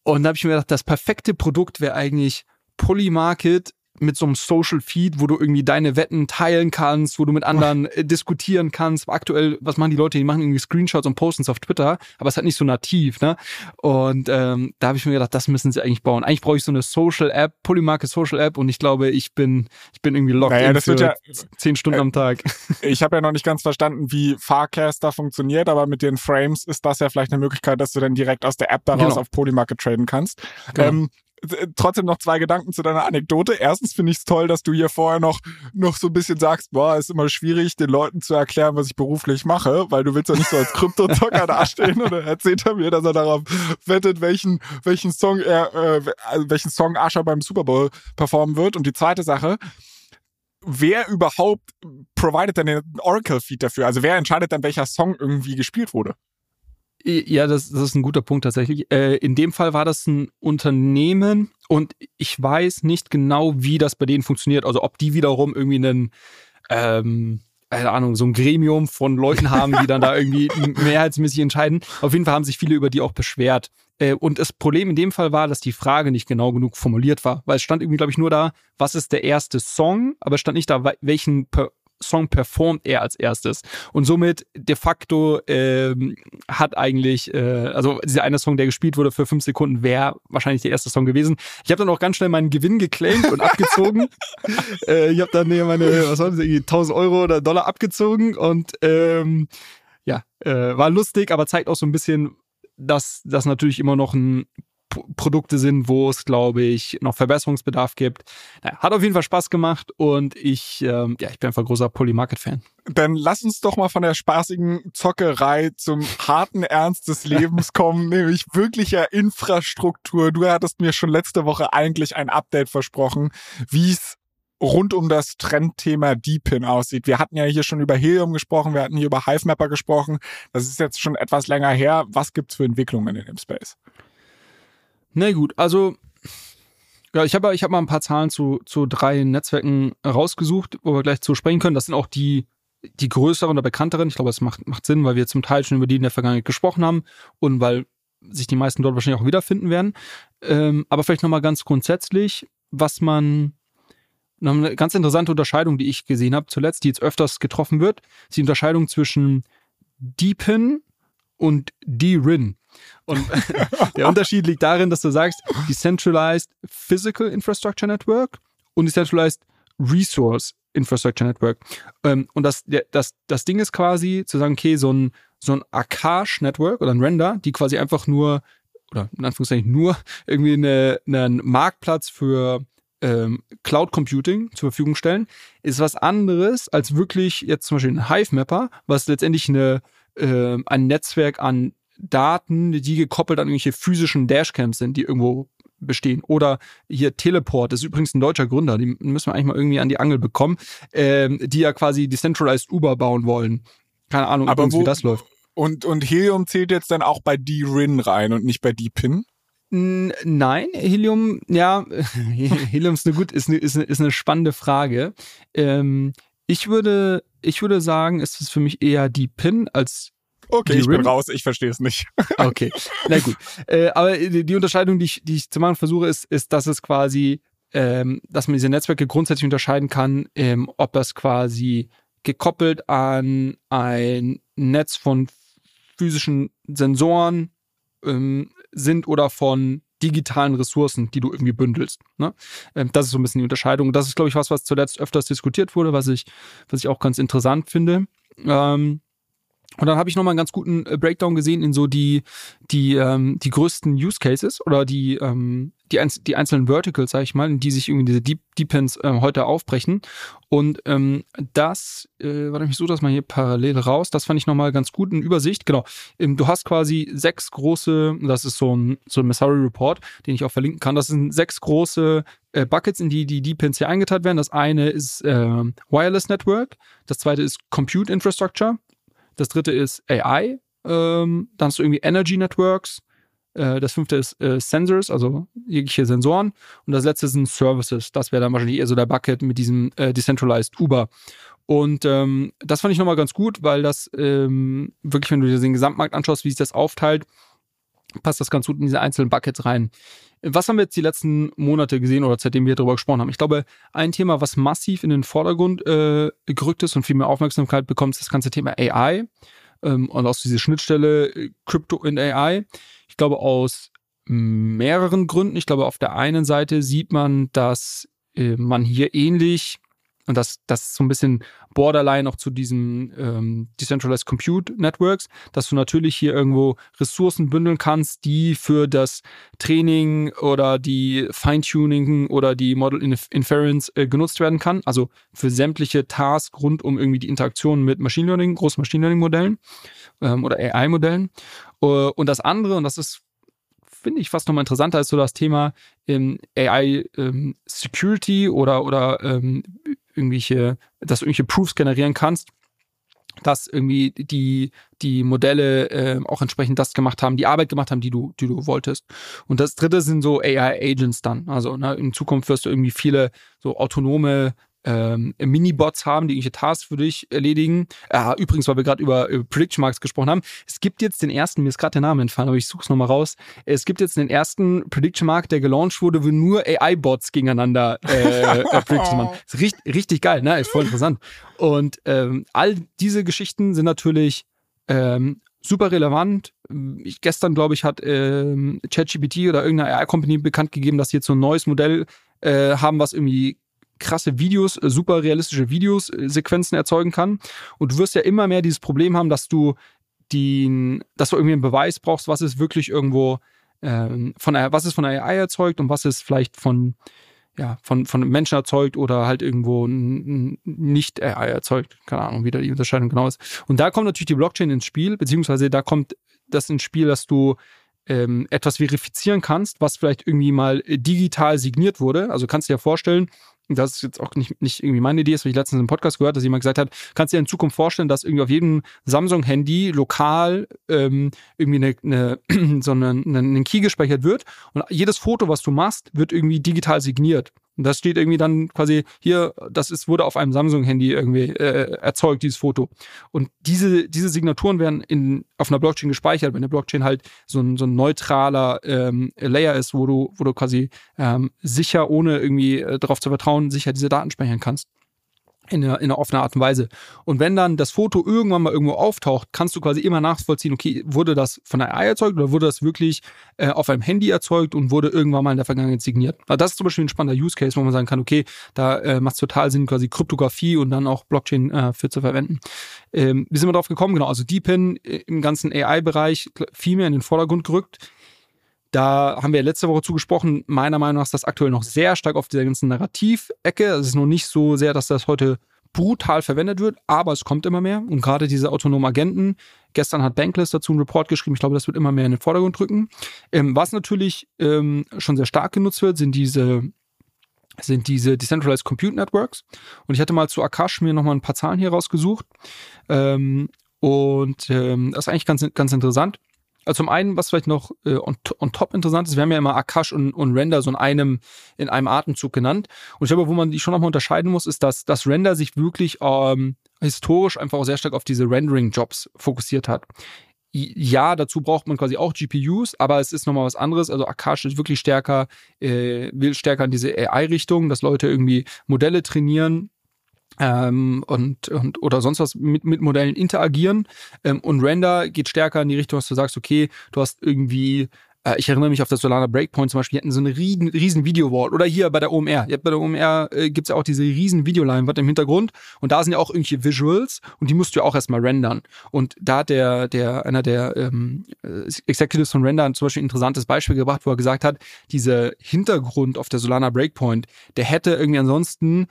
und da habe ich mir gedacht, das perfekte Produkt wäre eigentlich Polymarket mit so einem Social Feed, wo du irgendwie deine Wetten teilen kannst, wo du mit anderen äh, diskutieren kannst. Aktuell, was machen die Leute? Die machen irgendwie Screenshots und posten es auf Twitter, aber es hat nicht so nativ, ne? Und ähm, da habe ich mir gedacht, das müssen sie eigentlich bauen. Eigentlich brauche ich so eine Social App, Polymarket Social App und ich glaube, ich bin, ich bin irgendwie locked naja, das wird ja, zehn Stunden äh, am Tag. Ich habe ja noch nicht ganz verstanden, wie Farcast da funktioniert, aber mit den Frames ist das ja vielleicht eine Möglichkeit, dass du dann direkt aus der App daraus genau. auf Polymarket traden kannst. Genau. Ähm, trotzdem noch zwei Gedanken zu deiner Anekdote. Erstens finde ich es toll, dass du hier vorher noch, noch so ein bisschen sagst, boah, ist immer schwierig, den Leuten zu erklären, was ich beruflich mache, weil du willst ja nicht so als Kryptozocker dastehen oder erzählt er mir, dass er darauf wettet, welchen, welchen Song er, äh, also welchen Song Asher beim Super Bowl performen wird. Und die zweite Sache, wer überhaupt providet denn den Oracle-Feed dafür? Also wer entscheidet dann, welcher Song irgendwie gespielt wurde? Ja, das, das ist ein guter Punkt tatsächlich. Äh, in dem Fall war das ein Unternehmen und ich weiß nicht genau, wie das bei denen funktioniert. Also ob die wiederum irgendwie einen, ähm, keine Ahnung, so ein Gremium von Leuten haben, die dann da irgendwie mehrheitsmäßig entscheiden. Auf jeden Fall haben sich viele über die auch beschwert. Äh, und das Problem in dem Fall war, dass die Frage nicht genau genug formuliert war, weil es stand irgendwie, glaube ich, nur da, was ist der erste Song, aber es stand nicht da, welchen Song performt er als erstes. Und somit de facto ähm, hat eigentlich, äh, also dieser eine Song, der gespielt wurde für fünf Sekunden, wäre wahrscheinlich der erste Song gewesen. Ich habe dann auch ganz schnell meinen Gewinn geclaimt und abgezogen. äh, ich habe dann meine, was war das, irgendwie 1000 Euro oder Dollar abgezogen und ähm, ja, äh, war lustig, aber zeigt auch so ein bisschen, dass das natürlich immer noch ein Produkte sind, wo es, glaube ich, noch Verbesserungsbedarf gibt. Naja, hat auf jeden Fall Spaß gemacht und ich, ähm, ja, ich bin einfach großer Polymarket-Fan. Dann lass uns doch mal von der spaßigen Zockerei zum harten Ernst des Lebens kommen, nämlich wirklicher Infrastruktur. Du hattest mir schon letzte Woche eigentlich ein Update versprochen, wie es rund um das Trendthema Deepin aussieht. Wir hatten ja hier schon über Helium gesprochen, wir hatten hier über Hivemapper gesprochen. Das ist jetzt schon etwas länger her. Was gibt's für Entwicklungen in dem Space? Na gut, also ja, ich habe ich hab mal ein paar Zahlen zu, zu drei Netzwerken rausgesucht, wo wir gleich zu sprechen können. Das sind auch die, die größeren oder bekannteren. Ich glaube, es macht, macht Sinn, weil wir zum Teil schon über die in der Vergangenheit gesprochen haben und weil sich die meisten dort wahrscheinlich auch wiederfinden werden. Ähm, aber vielleicht nochmal ganz grundsätzlich, was man noch eine ganz interessante Unterscheidung, die ich gesehen habe zuletzt, die jetzt öfters getroffen wird, ist die Unterscheidung zwischen Deepin und DRIN. Und der Unterschied liegt darin, dass du sagst, Decentralized Physical Infrastructure Network und Decentralized Resource Infrastructure Network. Ähm, und das, das, das Ding ist quasi zu sagen, okay, so ein, so ein Akash Network oder ein Render, die quasi einfach nur, oder in Anführungszeichen nur irgendwie eine, einen Marktplatz für ähm, Cloud Computing zur Verfügung stellen, ist was anderes als wirklich jetzt zum Beispiel ein Hive Mapper, was letztendlich eine, äh, ein Netzwerk an Daten, die gekoppelt an irgendwelche physischen Dashcams sind, die irgendwo bestehen. Oder hier Teleport, das ist übrigens ein deutscher Gründer, die müssen wir eigentlich mal irgendwie an die Angel bekommen, ähm, die ja quasi Decentralized Uber bauen wollen. Keine Ahnung, Aber übrigens, wo, wie das läuft. Und, und Helium zählt jetzt dann auch bei D-Rin rein und nicht bei D-Pin? Nein, Helium, ja, Helium ist eine gut, ist eine, ist eine, ist eine spannende Frage. Ähm, ich würde, ich würde sagen, ist es für mich eher die Pin als Okay, ich bin raus, ich verstehe es nicht. okay, na gut. Äh, aber die Unterscheidung, die ich, die ich zu machen versuche, ist, ist, dass es quasi, ähm, dass man diese Netzwerke grundsätzlich unterscheiden kann, ähm, ob das quasi gekoppelt an ein Netz von physischen Sensoren ähm, sind oder von digitalen Ressourcen, die du irgendwie bündelst. Ne? Ähm, das ist so ein bisschen die Unterscheidung. Das ist, glaube ich, was, was zuletzt öfters diskutiert wurde, was ich, was ich auch ganz interessant finde. Ähm, und dann habe ich nochmal einen ganz guten äh, Breakdown gesehen in so die, die, ähm, die größten Use Cases oder die, ähm, die, die einzelnen Verticals, sag ich mal, in die sich irgendwie diese Deep Depends äh, heute aufbrechen. Und ähm, das, äh, warte, ich suche das mal hier parallel raus. Das fand ich nochmal ganz gut in Übersicht. Genau. Ähm, du hast quasi sechs große, das ist so ein, so ein Messari Report, den ich auch verlinken kann. Das sind sechs große äh, Buckets, in die die Depends hier eingeteilt werden. Das eine ist äh, Wireless Network. Das zweite ist Compute Infrastructure. Das dritte ist AI. Ähm, dann hast du irgendwie Energy Networks. Äh, das fünfte ist äh, Sensors, also jegliche Sensoren. Und das letzte sind Services. Das wäre dann wahrscheinlich eher so der Bucket mit diesem äh, Decentralized Uber. Und ähm, das fand ich nochmal ganz gut, weil das ähm, wirklich, wenn du dir den Gesamtmarkt anschaust, wie sich das aufteilt, passt das ganz gut in diese einzelnen Buckets rein. Was haben wir jetzt die letzten Monate gesehen oder seitdem wir darüber gesprochen haben? Ich glaube, ein Thema, was massiv in den Vordergrund äh, gerückt ist und viel mehr Aufmerksamkeit bekommt, ist das ganze Thema AI ähm, und auch diese Schnittstelle äh, Crypto in AI. Ich glaube, aus mehreren Gründen. Ich glaube, auf der einen Seite sieht man, dass äh, man hier ähnlich und das, das ist so ein bisschen borderline auch zu diesen ähm, Decentralized Compute Networks, dass du natürlich hier irgendwo Ressourcen bündeln kannst, die für das Training oder die Feintuning oder die Model Inference äh, genutzt werden kann. Also für sämtliche Tasks rund um irgendwie die Interaktion mit Machine Learning, großen Machine Learning Modellen ähm, oder AI Modellen. Uh, und das andere, und das ist finde ich fast nochmal interessanter ist so das Thema ähm, AI ähm, Security oder, oder ähm, irgendwelche, dass du irgendwelche Proofs generieren kannst, dass irgendwie die, die Modelle äh, auch entsprechend das gemacht haben, die Arbeit gemacht haben, die du, die du wolltest. Und das dritte sind so AI-Agents dann. Also ne, in Zukunft wirst du irgendwie viele so autonome ähm, Mini-Bots haben, die irgendwelche Tasks für dich erledigen. Äh, übrigens, weil wir gerade über, über Prediction Marks gesprochen haben, es gibt jetzt den ersten, mir ist gerade der Name entfallen, aber ich suche es nochmal raus. Es gibt jetzt den ersten Prediction Mark, der gelauncht wurde, wo nur AI-Bots gegeneinander äh, äh, Prediction machen. Ist richtig, richtig geil, ne? Ist voll interessant. Und ähm, all diese Geschichten sind natürlich ähm, super relevant. Ich, gestern, glaube ich, hat ähm, ChatGPT oder irgendeine AI-Company bekannt gegeben, dass sie jetzt so ein neues Modell äh, haben, was irgendwie krasse Videos, äh, super realistische Videos, äh, erzeugen kann. Und du wirst ja immer mehr dieses Problem haben, dass du den, dass du irgendwie einen Beweis brauchst, was ist wirklich irgendwo ähm, von was ist von AI erzeugt und was ist vielleicht von ja, von, von Menschen erzeugt oder halt irgendwo nicht AI erzeugt. Keine Ahnung, wie da die Unterscheidung genau ist. Und da kommt natürlich die Blockchain ins Spiel, beziehungsweise da kommt das ins Spiel, dass du ähm, etwas verifizieren kannst, was vielleicht irgendwie mal digital signiert wurde. Also kannst du dir vorstellen, das ist jetzt auch nicht, nicht irgendwie meine Idee, das habe ich letztens im Podcast gehört, dass jemand gesagt hat, kannst du dir in Zukunft vorstellen, dass irgendwie auf jedem Samsung-Handy lokal ähm, irgendwie eine, eine, so eine, einen Key gespeichert wird und jedes Foto, was du machst, wird irgendwie digital signiert. Und das steht irgendwie dann quasi hier, das ist, wurde auf einem Samsung-Handy irgendwie äh, erzeugt, dieses Foto. Und diese, diese Signaturen werden in, auf einer Blockchain gespeichert, wenn eine Blockchain halt so ein, so ein neutraler ähm, Layer ist, wo du, wo du quasi ähm, sicher, ohne irgendwie äh, darauf zu vertrauen, sicher diese Daten speichern kannst in einer, in einer offenen Art und Weise. Und wenn dann das Foto irgendwann mal irgendwo auftaucht, kannst du quasi immer nachvollziehen, okay, wurde das von der AI erzeugt oder wurde das wirklich äh, auf einem Handy erzeugt und wurde irgendwann mal in der Vergangenheit signiert. Also das ist zum Beispiel ein spannender Use Case, wo man sagen kann, okay, da äh, macht es total Sinn, quasi Kryptographie und dann auch Blockchain äh, für zu verwenden. Ähm, wie sind wir darauf gekommen? Genau, also Deepin äh, im ganzen AI-Bereich viel mehr in den Vordergrund gerückt. Da haben wir letzte Woche zugesprochen. Meiner Meinung nach ist das aktuell noch sehr stark auf dieser ganzen Narrativ-Ecke. Es ist noch nicht so sehr, dass das heute brutal verwendet wird, aber es kommt immer mehr. Und gerade diese autonomen Agenten, gestern hat Bankless dazu einen Report geschrieben, ich glaube, das wird immer mehr in den Vordergrund drücken. Ähm, was natürlich ähm, schon sehr stark genutzt wird, sind diese sind diese Decentralized Compute Networks. Und ich hatte mal zu Akash mir nochmal ein paar Zahlen hier rausgesucht. Ähm, und ähm, das ist eigentlich ganz, ganz interessant. Also zum einen, was vielleicht noch äh, on, on, top interessant ist, wir haben ja immer Akash und, und Render so in einem, in einem Atemzug genannt. Und ich glaube, wo man die schon nochmal unterscheiden muss, ist, dass das Render sich wirklich ähm, historisch einfach auch sehr stark auf diese Rendering-Jobs fokussiert hat. Ja, dazu braucht man quasi auch GPUs, aber es ist nochmal was anderes. Also Akash ist wirklich stärker, äh, will stärker in diese AI-Richtung, dass Leute irgendwie Modelle trainieren ähm, und, und oder sonst was mit, mit Modellen interagieren. Ähm, und Render geht stärker in die Richtung, dass du sagst, okay, du hast irgendwie äh, ich erinnere mich auf das Solana Breakpoint zum Beispiel, die hatten so eine riesen, riesen Video-Wall. Oder hier bei der OMR. Bei der OMR äh, gibt's ja auch diese riesen Videoleinwand im Hintergrund. Und da sind ja auch irgendwelche Visuals und die musst du ja auch erstmal rendern. Und da hat der, der, einer der ähm, Executives von Render zum Beispiel ein interessantes Beispiel gebracht, wo er gesagt hat, dieser Hintergrund auf der Solana Breakpoint, der hätte irgendwie ansonsten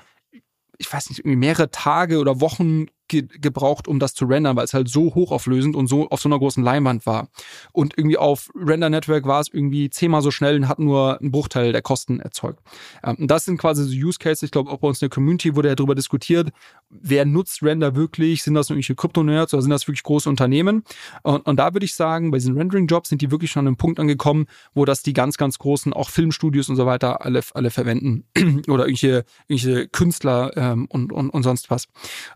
ich weiß nicht, mehrere Tage oder Wochen ge gebraucht, um das zu rendern, weil es halt so hochauflösend und so auf so einer großen Leinwand war. Und irgendwie auf Render Network war es irgendwie zehnmal so schnell und hat nur einen Bruchteil der Kosten erzeugt. Ähm, und das sind quasi so Use Cases. Ich glaube, auch bei uns in der Community wurde ja darüber diskutiert, wer nutzt Render wirklich? Sind das irgendwelche Krypto-Nerds oder sind das wirklich große Unternehmen? Und, und da würde ich sagen, bei diesen Rendering-Jobs sind die wirklich schon an einem Punkt angekommen, wo das die ganz, ganz großen, auch Filmstudios und so weiter, alle, alle verwenden. oder irgendwelche, irgendwelche Künstler ähm, und, und, und sonst was.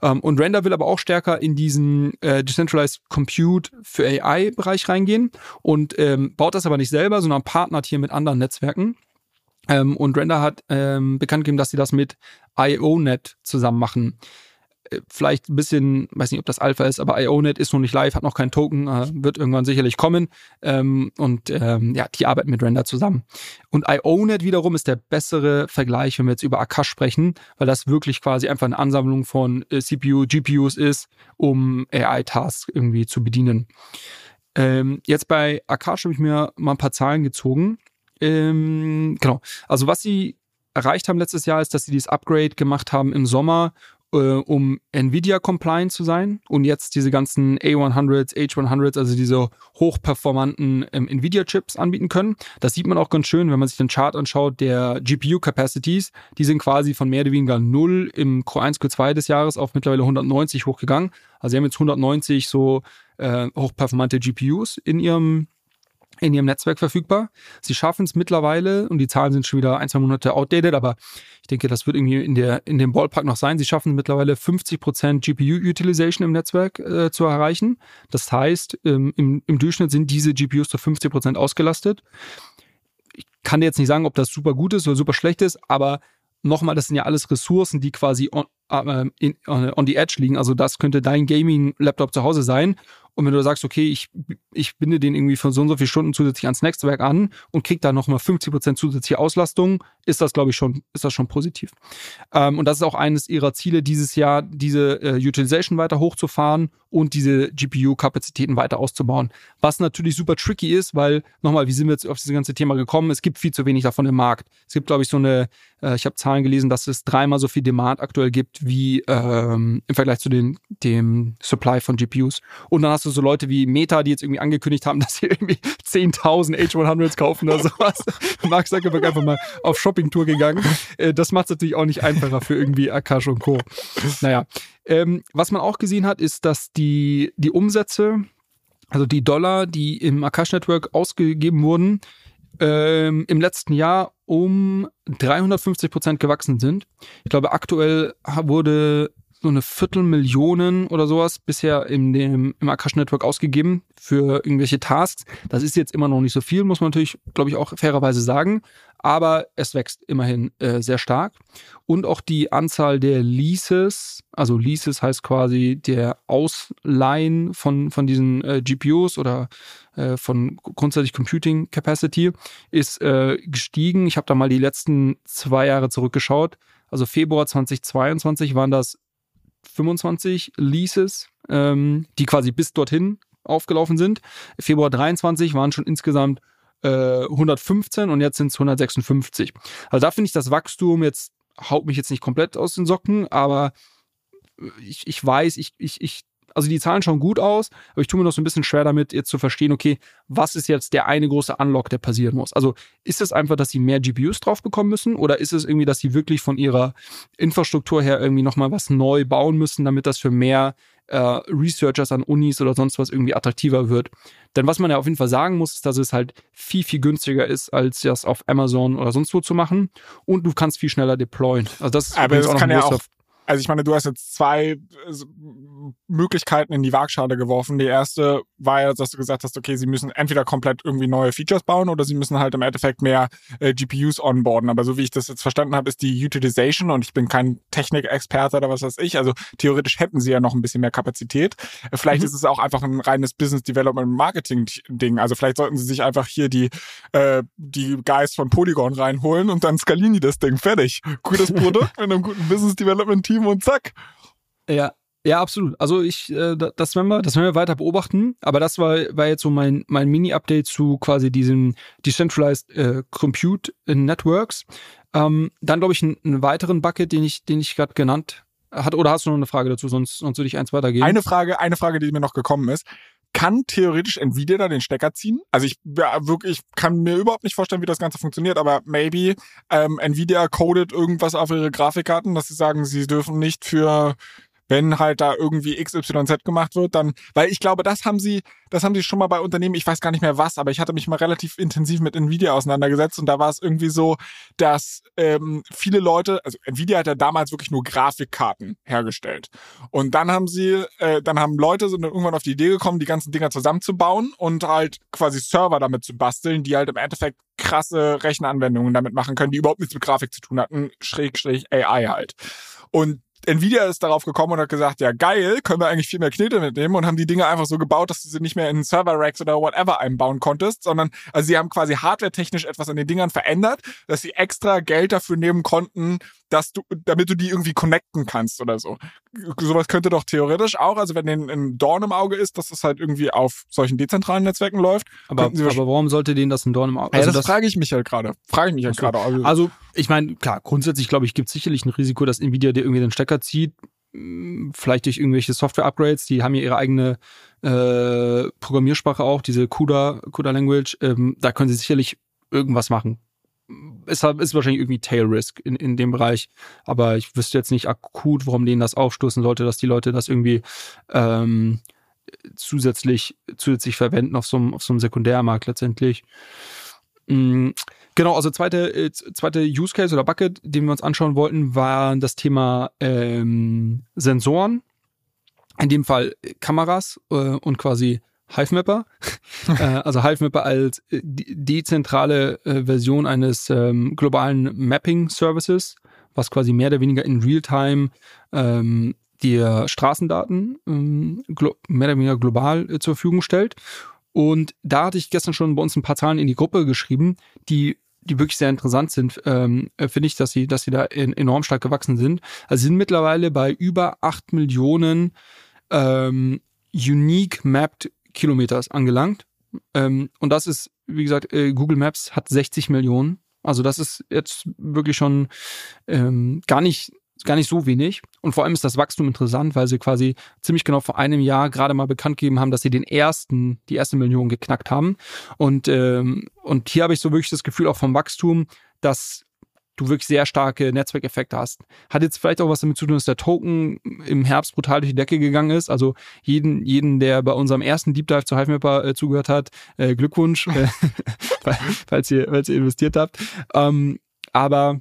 Ähm, und Render will aber auch stärker in diesen äh, Decentralized Compute für AI-Bereich reingehen und ähm, baut das aber nicht selber, sondern partnert hier mit anderen Netzwerken. Ähm, und Render hat ähm, bekannt gegeben, dass sie das mit IONet zusammen machen. Äh, vielleicht ein bisschen, weiß nicht, ob das Alpha ist, aber IONet ist noch nicht live, hat noch keinen Token, äh, wird irgendwann sicherlich kommen. Ähm, und ähm, ja, die arbeiten mit Render zusammen. Und IONet wiederum ist der bessere Vergleich, wenn wir jetzt über Akash sprechen, weil das wirklich quasi einfach eine Ansammlung von äh, CPU, GPUs ist, um AI-Tasks irgendwie zu bedienen. Ähm, jetzt bei Akash habe ich mir mal ein paar Zahlen gezogen. Ähm, genau. Also was sie erreicht haben letztes Jahr ist, dass sie dieses Upgrade gemacht haben im Sommer um Nvidia-compliant zu sein und jetzt diese ganzen A100s, H100s, also diese hochperformanten ähm, Nvidia-Chips anbieten können. Das sieht man auch ganz schön, wenn man sich den Chart anschaut, der GPU-Capacities, die sind quasi von mehr oder weniger null im Q1, Q2 des Jahres auf mittlerweile 190 hochgegangen. Also sie haben jetzt 190 so äh, hochperformante GPUs in ihrem in ihrem Netzwerk verfügbar. Sie schaffen es mittlerweile, und die Zahlen sind schon wieder ein, zwei Monate outdated, aber ich denke, das wird irgendwie in, der, in dem Ballpark noch sein. Sie schaffen mittlerweile 50% GPU-Utilization im Netzwerk äh, zu erreichen. Das heißt, ähm, im, im Durchschnitt sind diese GPUs zu 50% ausgelastet. Ich kann jetzt nicht sagen, ob das super gut ist oder super schlecht ist, aber nochmal, das sind ja alles Ressourcen, die quasi on, äh, in, on the edge liegen. Also das könnte dein Gaming-Laptop zu Hause sein. Und wenn du sagst, okay, ich, ich binde den irgendwie für so und so viele Stunden zusätzlich ans Netzwerk an und krieg da nochmal 50% zusätzliche Auslastung, ist das, glaube ich, schon, ist das schon positiv. Ähm, und das ist auch eines ihrer Ziele dieses Jahr, diese äh, Utilization weiter hochzufahren und diese GPU-Kapazitäten weiter auszubauen. Was natürlich super tricky ist, weil, nochmal, wie sind wir jetzt auf dieses ganze Thema gekommen? Es gibt viel zu wenig davon im Markt. Es gibt, glaube ich, so eine, äh, ich habe Zahlen gelesen, dass es dreimal so viel Demand aktuell gibt, wie ähm, im Vergleich zu den, dem Supply von GPUs. Und dann hast du so Leute wie Meta, die jetzt irgendwie angekündigt haben, dass sie irgendwie 10.000 H100s kaufen oder sowas. Mark Zuckerberg einfach mal auf Shoppingtour gegangen. Äh, das macht es natürlich auch nicht einfacher für irgendwie Akash und Co. Naja, ähm, was man auch gesehen hat, ist, dass die, die Umsätze, also die Dollar, die im Akash Network ausgegeben wurden, ähm, im letzten Jahr um 350 Prozent gewachsen sind. Ich glaube, aktuell wurde so eine Viertelmillionen oder sowas bisher in dem, im Akash Network ausgegeben für irgendwelche Tasks. Das ist jetzt immer noch nicht so viel, muss man natürlich, glaube ich, auch fairerweise sagen. Aber es wächst immerhin äh, sehr stark. Und auch die Anzahl der Leases, also Leases heißt quasi der Ausleihen von, von diesen äh, GPUs oder äh, von grundsätzlich Computing Capacity, ist äh, gestiegen. Ich habe da mal die letzten zwei Jahre zurückgeschaut. Also Februar 2022 waren das 25 Leases, ähm, die quasi bis dorthin aufgelaufen sind. Februar 23 waren schon insgesamt äh, 115 und jetzt sind es 156. Also da finde ich das Wachstum jetzt haut mich jetzt nicht komplett aus den Socken, aber ich, ich weiß, ich, ich, ich also die Zahlen schauen gut aus, aber ich tue mir noch so ein bisschen schwer damit, jetzt zu verstehen, okay, was ist jetzt der eine große Unlock, der passieren muss? Also ist es einfach, dass sie mehr GPUs drauf bekommen müssen oder ist es irgendwie, dass sie wirklich von ihrer Infrastruktur her irgendwie nochmal was neu bauen müssen, damit das für mehr äh, Researchers an Unis oder sonst was irgendwie attraktiver wird. Denn was man ja auf jeden Fall sagen muss, ist, dass es halt viel, viel günstiger ist, als das auf Amazon oder sonst wo zu machen. Und du kannst viel schneller deployen. Also das ist Aber das auch kann ja auch also ich meine, du hast jetzt zwei äh, Möglichkeiten in die Waagschale geworfen. Die erste war ja, dass du gesagt hast, okay, sie müssen entweder komplett irgendwie neue Features bauen oder sie müssen halt im Endeffekt mehr äh, GPUs onboarden. Aber so wie ich das jetzt verstanden habe, ist die Utilization und ich bin kein Technikexperte oder was weiß ich. Also theoretisch hätten sie ja noch ein bisschen mehr Kapazität. Äh, vielleicht mhm. ist es auch einfach ein reines Business Development Marketing Ding. Also vielleicht sollten sie sich einfach hier die äh, die Guys von Polygon reinholen und dann skalieren die das Ding fertig. Gutes Produkt mit einem guten Business Development Team Team und zack. Ja, ja, absolut. Also ich, äh, das werden wir, das werden wir weiter beobachten. Aber das war, war jetzt so mein, mein Mini-Update zu quasi diesem Decentralized äh, Compute Networks. Ähm, dann glaube ich einen, einen, weiteren Bucket, den ich, den ich gerade genannt hat. Oder hast du noch eine Frage dazu? Sonst, sonst würde ich eins weitergehen. Eine Frage, eine Frage, die mir noch gekommen ist. Kann theoretisch Nvidia da den Stecker ziehen? Also ich ja, wirklich kann mir überhaupt nicht vorstellen, wie das Ganze funktioniert, aber maybe ähm, Nvidia codet irgendwas auf ihre Grafikkarten, dass sie sagen, sie dürfen nicht für wenn halt da irgendwie XYZ gemacht wird, dann, weil ich glaube, das haben sie, das haben sie schon mal bei Unternehmen, ich weiß gar nicht mehr was, aber ich hatte mich mal relativ intensiv mit Nvidia auseinandergesetzt und da war es irgendwie so, dass ähm, viele Leute, also Nvidia hat ja damals wirklich nur Grafikkarten hergestellt. Und dann haben sie, äh, dann haben Leute sind irgendwann auf die Idee gekommen, die ganzen Dinger zusammenzubauen und halt quasi Server damit zu basteln, die halt im Endeffekt krasse Rechenanwendungen damit machen können, die überhaupt nichts mit Grafik zu tun hatten, schräg, schräg AI halt. Und Nvidia ist darauf gekommen und hat gesagt, ja geil, können wir eigentlich viel mehr Knete mitnehmen und haben die Dinge einfach so gebaut, dass du sie nicht mehr in Server-Racks oder whatever einbauen konntest, sondern also sie haben quasi hardware-technisch etwas an den Dingern verändert, dass sie extra Geld dafür nehmen konnten, dass du, damit du die irgendwie connecten kannst oder so. Sowas könnte doch theoretisch auch, also wenn denen ein Dorn im Auge ist, dass das halt irgendwie auf solchen dezentralen Netzwerken läuft. Aber, aber warum sollte denen das ein Dorn im Auge? Also ja, das, das frage ich mich halt gerade. Frage ich mich halt gerade. Also, also ich meine, klar, grundsätzlich glaube ich, gibt es sicherlich ein Risiko, dass Nvidia dir irgendwie den Stecker zieht. Hm, vielleicht durch irgendwelche Software-Upgrades, die haben ja ihre eigene äh, Programmiersprache auch, diese CUDA, CUDA Language. Ähm, da können sie sicherlich irgendwas machen ist, ist wahrscheinlich irgendwie Tail Risk in, in dem Bereich. Aber ich wüsste jetzt nicht akut, warum denen das aufstoßen sollte, dass die Leute das irgendwie ähm, zusätzlich, zusätzlich verwenden auf so einem, auf so einem Sekundärmarkt letztendlich. Mhm. Genau, also zweite, äh, zweite Use Case oder Bucket, den wir uns anschauen wollten, war das Thema ähm, Sensoren. In dem Fall Kameras äh, und quasi HiveMapper. äh, also HiveMapper als dezentrale äh, Version eines ähm, globalen Mapping-Services, was quasi mehr oder weniger in Realtime ähm, dir Straßendaten ähm, mehr oder weniger global äh, zur Verfügung stellt. Und da hatte ich gestern schon bei uns ein paar Zahlen in die Gruppe geschrieben, die die wirklich sehr interessant sind, ähm, äh, finde ich, dass sie, dass sie da in, enorm stark gewachsen sind. Also sie sind mittlerweile bei über acht Millionen ähm, Unique Mapped Kilometers angelangt. Ähm, und das ist, wie gesagt, äh, Google Maps hat 60 Millionen. Also das ist jetzt wirklich schon ähm, gar nicht gar nicht so wenig. Und vor allem ist das Wachstum interessant, weil sie quasi ziemlich genau vor einem Jahr gerade mal bekannt gegeben haben, dass sie den ersten, die erste Million geknackt haben. Und, ähm, und hier habe ich so wirklich das Gefühl auch vom Wachstum, dass du wirklich sehr starke Netzwerkeffekte hast. Hat jetzt vielleicht auch was damit zu tun, dass der Token im Herbst brutal durch die Decke gegangen ist. Also jeden, jeden der bei unserem ersten Deep Dive zu HiveMapper äh, zugehört hat, äh, Glückwunsch, äh, falls, ihr, falls ihr investiert habt. Ähm, aber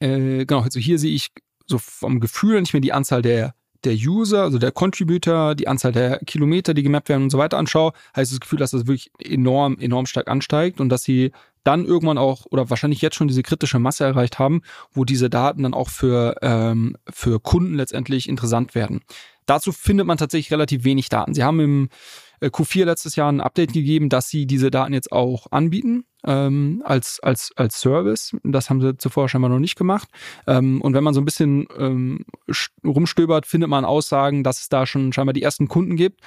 äh, genau, also hier sehe ich so vom Gefühl, wenn ich mir die Anzahl der der User, also der Contributor, die Anzahl der Kilometer, die gemappt werden und so weiter anschaue, heißt das Gefühl, dass das wirklich enorm, enorm stark ansteigt und dass sie dann irgendwann auch oder wahrscheinlich jetzt schon diese kritische Masse erreicht haben, wo diese Daten dann auch für, ähm, für Kunden letztendlich interessant werden. Dazu findet man tatsächlich relativ wenig Daten. Sie haben im äh, Q4 letztes Jahr ein Update gegeben, dass sie diese Daten jetzt auch anbieten ähm, als, als, als Service. Das haben sie zuvor scheinbar noch nicht gemacht. Ähm, und wenn man so ein bisschen ähm, rumstöbert, findet man Aussagen, dass es da schon scheinbar die ersten Kunden gibt.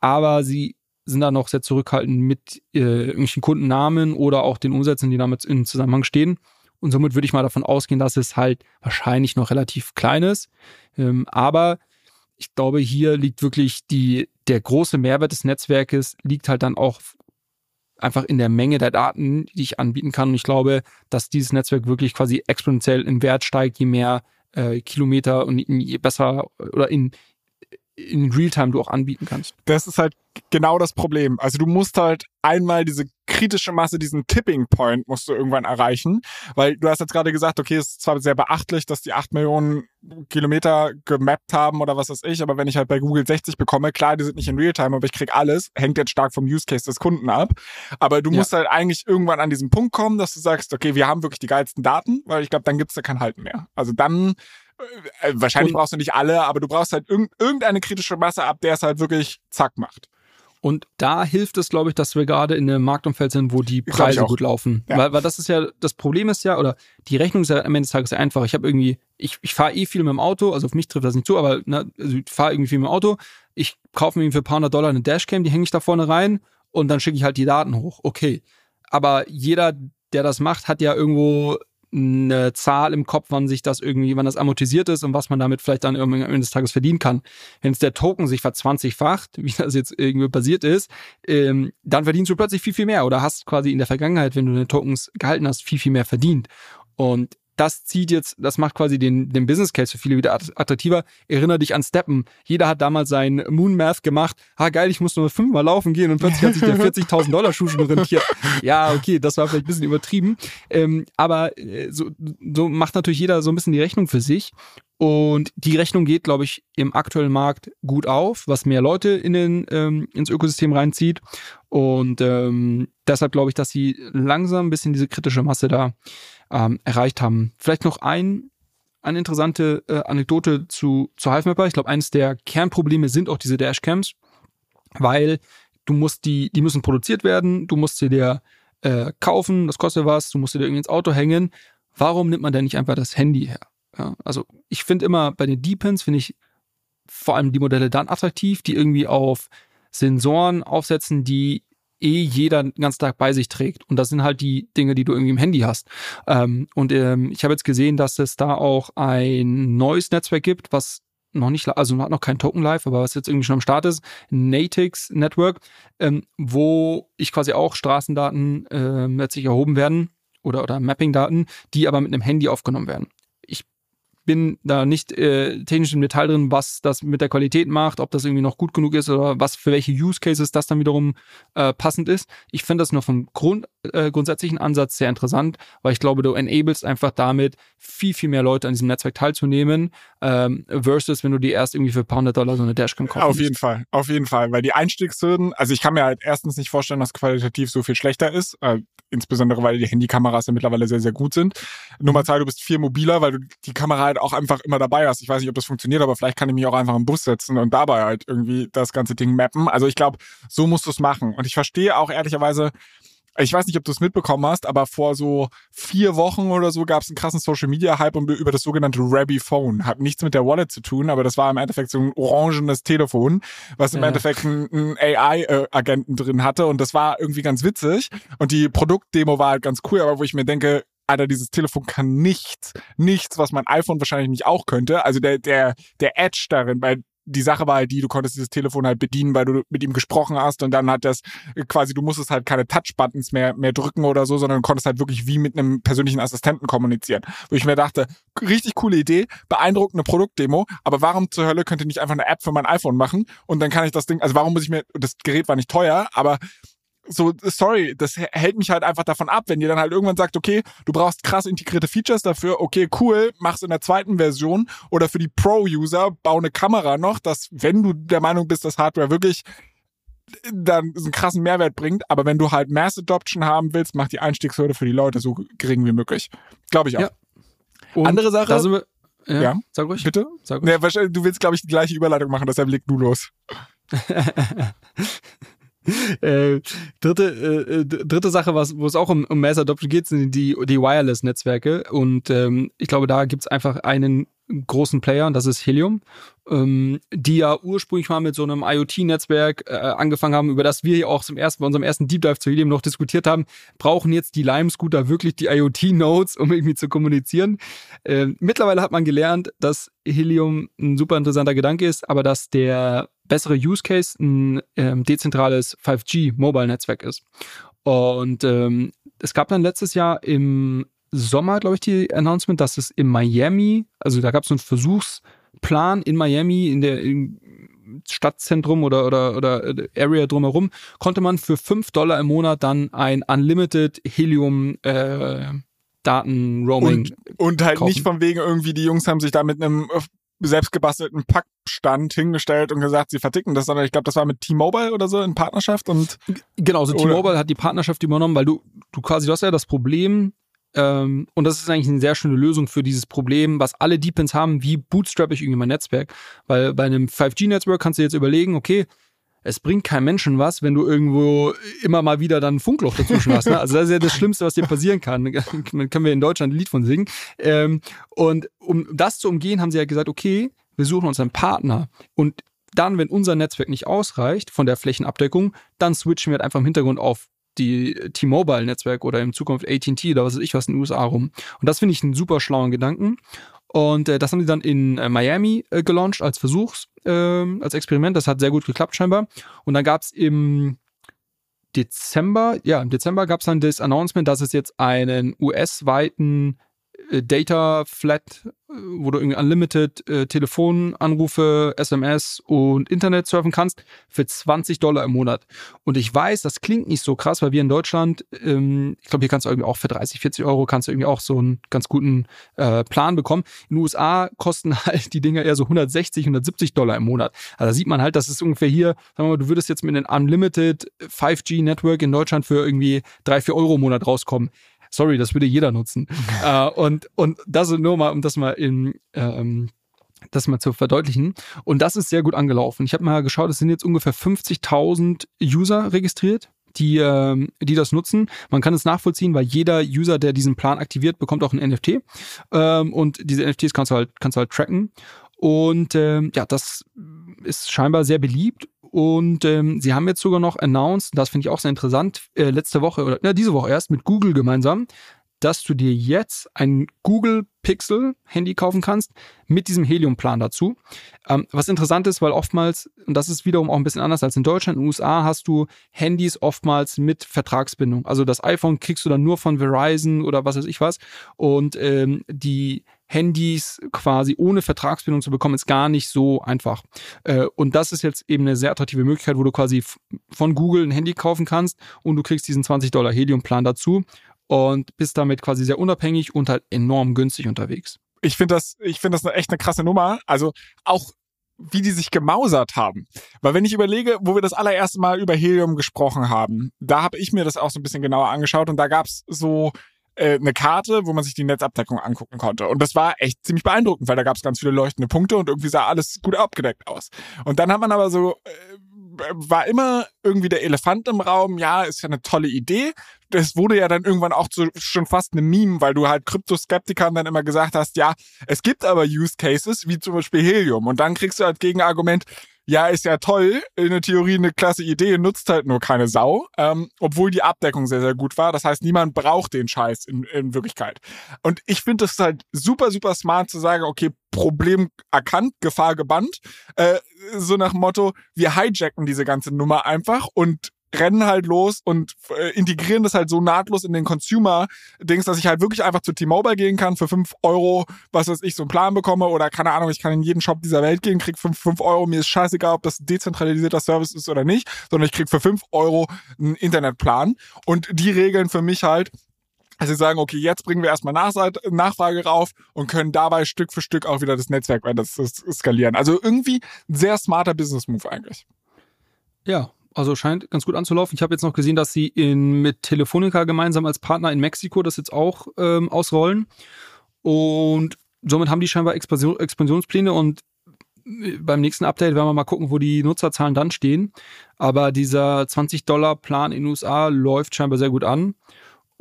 Aber sie sind da noch sehr zurückhaltend mit äh, irgendwelchen Kundennamen oder auch den Umsätzen, die damit in Zusammenhang stehen. Und somit würde ich mal davon ausgehen, dass es halt wahrscheinlich noch relativ klein ist. Ähm, aber ich glaube, hier liegt wirklich die, der große Mehrwert des Netzwerkes, liegt halt dann auch einfach in der Menge der Daten, die ich anbieten kann. Und ich glaube, dass dieses Netzwerk wirklich quasi exponentiell im Wert steigt, je mehr äh, Kilometer und je besser oder in, in Realtime du auch anbieten kannst. Das ist halt genau das Problem. Also du musst halt einmal diese kritische Masse, diesen Tipping Point musst du irgendwann erreichen, weil du hast jetzt gerade gesagt, okay, es ist zwar sehr beachtlich, dass die acht Millionen Kilometer gemappt haben oder was weiß ich, aber wenn ich halt bei Google 60 bekomme, klar, die sind nicht in Realtime, aber ich krieg alles, hängt jetzt stark vom Use Case des Kunden ab, aber du ja. musst halt eigentlich irgendwann an diesen Punkt kommen, dass du sagst, okay, wir haben wirklich die geilsten Daten, weil ich glaube, dann gibt's da kein Halten mehr. Also dann äh, wahrscheinlich brauchst du nicht alle, aber du brauchst halt irgendeine kritische Masse, ab der es halt wirklich zack macht. Und da hilft es, glaube ich, dass wir gerade in einem Marktumfeld sind, wo die Preise gut laufen. Ja. Weil, weil das ist ja, das Problem ist ja, oder die Rechnung ist ja am Ende des Tages einfach. Ich habe irgendwie, ich, ich fahre eh viel mit dem Auto, also auf mich trifft das nicht zu, aber ne, also ich fahre irgendwie viel mit dem Auto. Ich kaufe mir für ein paar hundert Dollar eine Dashcam, die hänge ich da vorne rein und dann schicke ich halt die Daten hoch. Okay. Aber jeder, der das macht, hat ja irgendwo eine Zahl im Kopf, wann sich das irgendwie, wann das amortisiert ist und was man damit vielleicht dann am Ende des Tages verdienen kann. Wenn es der Token sich verzwanzigfacht, wie das jetzt irgendwie passiert ist, ähm, dann verdienst du plötzlich viel, viel mehr oder hast quasi in der Vergangenheit, wenn du deine Tokens gehalten hast, viel, viel mehr verdient. Und das zieht jetzt, das macht quasi den, den Business Case für viele wieder attraktiver. Erinnere dich an Steppen. Jeder hat damals sein Moon Math gemacht. Ha, geil, ich muss nur fünfmal laufen gehen und plötzlich hat sich der 40.000 Dollar Schuh schon rentiert. Ja, okay, das war vielleicht ein bisschen übertrieben. Ähm, aber äh, so, so macht natürlich jeder so ein bisschen die Rechnung für sich. Und die Rechnung geht, glaube ich, im aktuellen Markt gut auf, was mehr Leute in den, ähm, ins Ökosystem reinzieht. Und ähm, deshalb glaube ich, dass sie langsam ein bisschen diese kritische Masse da ähm, erreicht haben. Vielleicht noch ein, eine interessante äh, Anekdote zu, zu HiveMapper. Ich glaube, eines der Kernprobleme sind auch diese Dashcams, weil du musst die, die müssen produziert werden, du musst sie dir äh, kaufen, das kostet was, du musst sie dir irgendwie ins Auto hängen. Warum nimmt man denn nicht einfach das Handy her? Ja, also ich finde immer bei den Deepins finde ich vor allem die Modelle dann attraktiv, die irgendwie auf Sensoren aufsetzen, die eh jeder den ganzen Tag bei sich trägt. Und das sind halt die Dinge, die du irgendwie im Handy hast. Ähm, und ähm, ich habe jetzt gesehen, dass es da auch ein neues Netzwerk gibt, was noch nicht, also hat noch kein Token live, aber was jetzt irgendwie schon am Start ist, Natix Network, ähm, wo ich quasi auch Straßendaten ähm, letztlich erhoben werden oder, oder Mapping-Daten, die aber mit einem Handy aufgenommen werden. Bin da nicht äh, technisch im Detail drin, was das mit der Qualität macht, ob das irgendwie noch gut genug ist oder was für welche Use Cases das dann wiederum äh, passend ist. Ich finde das nur vom Grund, äh, grundsätzlichen Ansatz sehr interessant, weil ich glaube, du enablest einfach damit viel, viel mehr Leute an diesem Netzwerk teilzunehmen, ähm, versus wenn du die erst irgendwie für ein paar hundert Dollar so eine Dashcam kaufst. Auf jeden Fall, auf jeden Fall, weil die Einstiegshürden, also ich kann mir halt erstens nicht vorstellen, dass qualitativ so viel schlechter ist, äh, insbesondere weil die Handykameras ja mittlerweile sehr, sehr gut sind. Nummer zwei, du bist viel mobiler, weil du die Kamera halt auch einfach immer dabei hast. Ich weiß nicht, ob das funktioniert, aber vielleicht kann ich mich auch einfach im Bus setzen und dabei halt irgendwie das ganze Ding mappen. Also ich glaube, so musst du es machen. Und ich verstehe auch ehrlicherweise, ich weiß nicht, ob du es mitbekommen hast, aber vor so vier Wochen oder so gab es einen krassen Social Media Hype über das sogenannte Rabby Phone. Hat nichts mit der Wallet zu tun, aber das war im Endeffekt so ein orangenes Telefon, was im ja. Endeffekt einen, AI-Agenten drin hatte und das war irgendwie ganz witzig. Und die Produktdemo war halt ganz cool, aber wo ich mir denke, Alter, dieses Telefon kann nichts, nichts, was mein iPhone wahrscheinlich nicht auch könnte. Also der, der, der Edge darin, weil die Sache war halt die, du konntest dieses Telefon halt bedienen, weil du mit ihm gesprochen hast und dann hat das quasi, du musstest halt keine Touch-Buttons mehr, mehr drücken oder so, sondern du konntest halt wirklich wie mit einem persönlichen Assistenten kommunizieren. Wo ich mir dachte, richtig coole Idee, beeindruckende Produktdemo, aber warum zur Hölle könnte ich nicht einfach eine App für mein iPhone machen und dann kann ich das Ding, also warum muss ich mir, das Gerät war nicht teuer, aber so, sorry, das hält mich halt einfach davon ab, wenn ihr dann halt irgendwann sagt, okay, du brauchst krass integrierte Features dafür, okay, cool, mach's in der zweiten Version oder für die Pro-User, bau eine Kamera noch, dass, wenn du der Meinung bist, dass Hardware wirklich dann einen krassen Mehrwert bringt, aber wenn du halt Mass Adoption haben willst, mach die Einstiegshürde für die Leute so gering wie möglich. Glaube ich auch. Ja. Andere Sache. Wir, ja, ja, sag ruhig. Bitte? Sag ruhig. Nee, du willst, glaube ich, die gleiche Überleitung machen, deshalb leg du los. äh, dritte, äh, dritte Sache, was, wo es auch um, um Mass Adoption geht, sind die, die Wireless-Netzwerke. Und ähm, ich glaube, da gibt es einfach einen großen Player, und das ist Helium, ähm, die ja ursprünglich mal mit so einem IoT-Netzwerk äh, angefangen haben, über das wir hier auch zum ersten, bei unserem ersten Deep Dive zu Helium noch diskutiert haben. Brauchen jetzt die Lime-Scooter wirklich die IoT-Nodes, um irgendwie zu kommunizieren? Äh, mittlerweile hat man gelernt, dass Helium ein super interessanter Gedanke ist, aber dass der bessere Use Case ein ähm, dezentrales 5G-Mobile-Netzwerk ist. Und ähm, es gab dann letztes Jahr im Sommer, glaube ich, die Announcement, dass es in Miami, also da gab es so einen Versuchsplan in Miami, in der im Stadtzentrum oder, oder, oder äh, Area drumherum, konnte man für 5 Dollar im Monat dann ein Unlimited Helium äh, Daten-Roaming. Und, und halt kaufen. nicht von wegen irgendwie, die Jungs haben sich da mit einem selbstgebastelten Packstand hingestellt und gesagt, sie verticken das, sondern ich glaube, das war mit T-Mobile oder so in Partnerschaft und genau, so T-Mobile hat die Partnerschaft übernommen, weil du du quasi du hast ja das Problem ähm, und das ist eigentlich eine sehr schöne Lösung für dieses Problem, was alle Deepins haben, wie bootstrap ich irgendwie mein Netzwerk, weil bei einem 5G-Netzwerk kannst du jetzt überlegen, okay, es bringt keinem Menschen was, wenn du irgendwo immer mal wieder dann ein Funkloch dazwischen hast. Ne? Also das ist ja das Schlimmste, was dir passieren kann. Dann können wir in Deutschland ein Lied von singen. Ähm, und um das zu umgehen, haben sie ja gesagt, okay, wir suchen uns einen Partner. Und dann, wenn unser Netzwerk nicht ausreicht von der Flächenabdeckung, dann switchen wir halt einfach im Hintergrund auf die T-Mobile-Netzwerk oder in Zukunft AT&T oder was weiß ich was in den USA rum. Und das finde ich einen super schlauen Gedanken. Und äh, das haben sie dann in äh, Miami äh, gelauncht als Versuchs, äh, als Experiment. Das hat sehr gut geklappt scheinbar. Und dann gab es im Dezember, ja, im Dezember gab es dann das Announcement, dass es jetzt einen US-weiten Data Flat, äh, wo du irgendwie unlimited äh, Telefonanrufe, SMS und Internet surfen kannst, für 20 Dollar im Monat. Und ich weiß, das klingt nicht so krass, weil wir in Deutschland, ähm, ich glaube, hier kannst du irgendwie auch für 30, 40 Euro kannst du irgendwie auch so einen ganz guten äh, Plan bekommen. In den USA kosten halt die Dinger eher so 160, 170 Dollar im Monat. Also da sieht man halt, dass es ungefähr hier, sagen wir mal, du würdest jetzt mit einem Unlimited 5G Network in Deutschland für irgendwie 3, 4 Euro im Monat rauskommen sorry, das würde jeder nutzen. äh, und, und das nur mal, um das mal in, ähm, das mal zu verdeutlichen. Und das ist sehr gut angelaufen. Ich habe mal geschaut, es sind jetzt ungefähr 50.000 User registriert die, ähm, die das nutzen. Man kann es nachvollziehen, weil jeder User, der diesen Plan aktiviert, bekommt auch ein NFT. Ähm, und diese NFTs kannst du halt, kannst du halt tracken. Und ähm, ja, das ist scheinbar sehr beliebt und ähm, sie haben jetzt sogar noch announced, das finde ich auch sehr interessant, äh, letzte Woche oder ja, diese Woche erst mit Google gemeinsam, dass du dir jetzt ein Google Pixel Handy kaufen kannst mit diesem Helium-Plan dazu. Ähm, was interessant ist, weil oftmals, und das ist wiederum auch ein bisschen anders als in Deutschland, in den USA hast du Handys oftmals mit Vertragsbindung. Also das iPhone kriegst du dann nur von Verizon oder was weiß ich was. Und ähm, die Handys quasi ohne Vertragsbindung zu bekommen, ist gar nicht so einfach. Äh, und das ist jetzt eben eine sehr attraktive Möglichkeit, wo du quasi von Google ein Handy kaufen kannst und du kriegst diesen 20 Dollar Helium-Plan dazu und bist damit quasi sehr unabhängig und halt enorm günstig unterwegs. Ich finde das, ich finde das echt eine krasse Nummer. Also auch wie die sich gemausert haben. Weil wenn ich überlege, wo wir das allererste Mal über Helium gesprochen haben, da habe ich mir das auch so ein bisschen genauer angeschaut und da gab's so äh, eine Karte, wo man sich die Netzabdeckung angucken konnte. Und das war echt ziemlich beeindruckend, weil da gab es ganz viele leuchtende Punkte und irgendwie sah alles gut abgedeckt aus. Und dann hat man aber so, äh, war immer irgendwie der Elefant im Raum, ja, ist ja eine tolle Idee. Das wurde ja dann irgendwann auch so, schon fast eine Meme, weil du halt Kryptoskeptikern dann immer gesagt hast, ja, es gibt aber Use Cases, wie zum Beispiel Helium. Und dann kriegst du als Gegenargument, ja, ist ja toll, in der Theorie eine klasse Idee, nutzt halt nur keine Sau, ähm, obwohl die Abdeckung sehr, sehr gut war. Das heißt, niemand braucht den Scheiß in, in Wirklichkeit. Und ich finde es halt super, super smart zu sagen, okay, Problem erkannt, Gefahr gebannt. Äh, so nach Motto, wir hijacken diese ganze Nummer einfach und rennen halt los und äh, integrieren das halt so nahtlos in den Consumer-Dings, dass ich halt wirklich einfach zu T-Mobile gehen kann für fünf Euro, was weiß ich, so einen Plan bekomme oder keine Ahnung, ich kann in jeden Shop dieser Welt gehen, krieg fünf fünf Euro, mir ist scheißegal, ob das ein dezentralisierter Service ist oder nicht, sondern ich krieg für fünf Euro einen Internetplan und die regeln für mich halt, also sie sagen, okay, jetzt bringen wir erstmal Nachfrage rauf und können dabei Stück für Stück auch wieder das Netzwerk weiter skalieren. Also irgendwie ein sehr smarter Business Move eigentlich. Ja, also scheint ganz gut anzulaufen. Ich habe jetzt noch gesehen, dass sie in, mit Telefonica gemeinsam als Partner in Mexiko das jetzt auch ähm, ausrollen. Und somit haben die scheinbar Expansion, Expansionspläne und äh, beim nächsten Update werden wir mal gucken, wo die Nutzerzahlen dann stehen. Aber dieser 20-Dollar-Plan in den USA läuft scheinbar sehr gut an.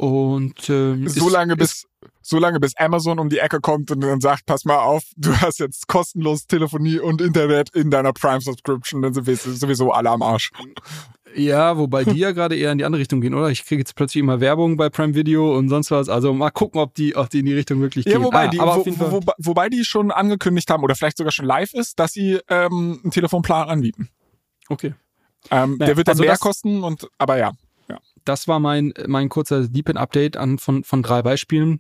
Und ähm, so lange bis so lange bis Amazon um die Ecke kommt und dann sagt, pass mal auf, du hast jetzt kostenlos Telefonie und Internet in deiner Prime Subscription, dann sind wir sowieso alle am Arsch. Ja, wobei die ja gerade eher in die andere Richtung gehen, oder? Ich kriege jetzt plötzlich immer Werbung bei Prime Video und sonst was. Also mal gucken, ob die, ob die in die Richtung wirklich gehen. Ja, wobei, ah, die, aber wo, wo, wobei die schon angekündigt haben oder vielleicht sogar schon live ist, dass sie ähm, einen Telefonplan anbieten. Okay. Ähm, naja, der wird dann also mehr kosten und aber ja das war mein, mein kurzer Deepin-Update an von, von drei Beispielen.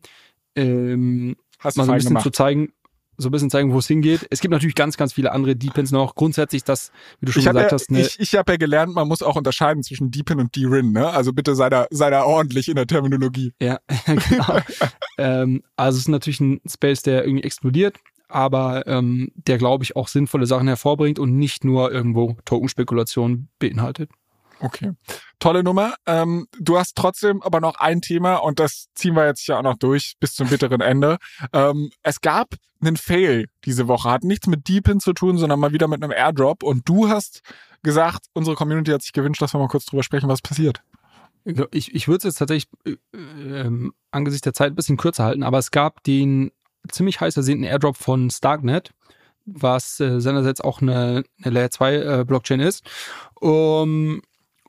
Ähm, Hast mal so ein bisschen gemacht. zu zeigen, so ein bisschen zeigen, wo es hingeht. Es gibt natürlich ganz, ganz viele andere Deepins noch. Grundsätzlich das, wie du schon ich gesagt ja, hast. Ne ich ich habe ja gelernt, man muss auch unterscheiden zwischen Deepin und D-Rin. Ne? Also bitte sei da, sei da ordentlich in der Terminologie. Ja, genau. ähm, also es ist natürlich ein Space, der irgendwie explodiert, aber ähm, der, glaube ich, auch sinnvolle Sachen hervorbringt und nicht nur irgendwo Tokenspekulation beinhaltet. Okay. Tolle Nummer. Ähm, du hast trotzdem aber noch ein Thema und das ziehen wir jetzt ja auch noch durch bis zum bitteren Ende. Ähm, es gab einen Fail diese Woche. Hat nichts mit Deepin zu tun, sondern mal wieder mit einem Airdrop. Und du hast gesagt, unsere Community hat sich gewünscht, dass wir mal kurz drüber sprechen, was passiert. Ich, ich würde es jetzt tatsächlich äh, ähm, angesichts der Zeit ein bisschen kürzer halten, aber es gab den ziemlich heiß ersehnten Airdrop von Starknet was äh, seinerseits auch eine, eine Layer 2 äh, Blockchain ist. Um,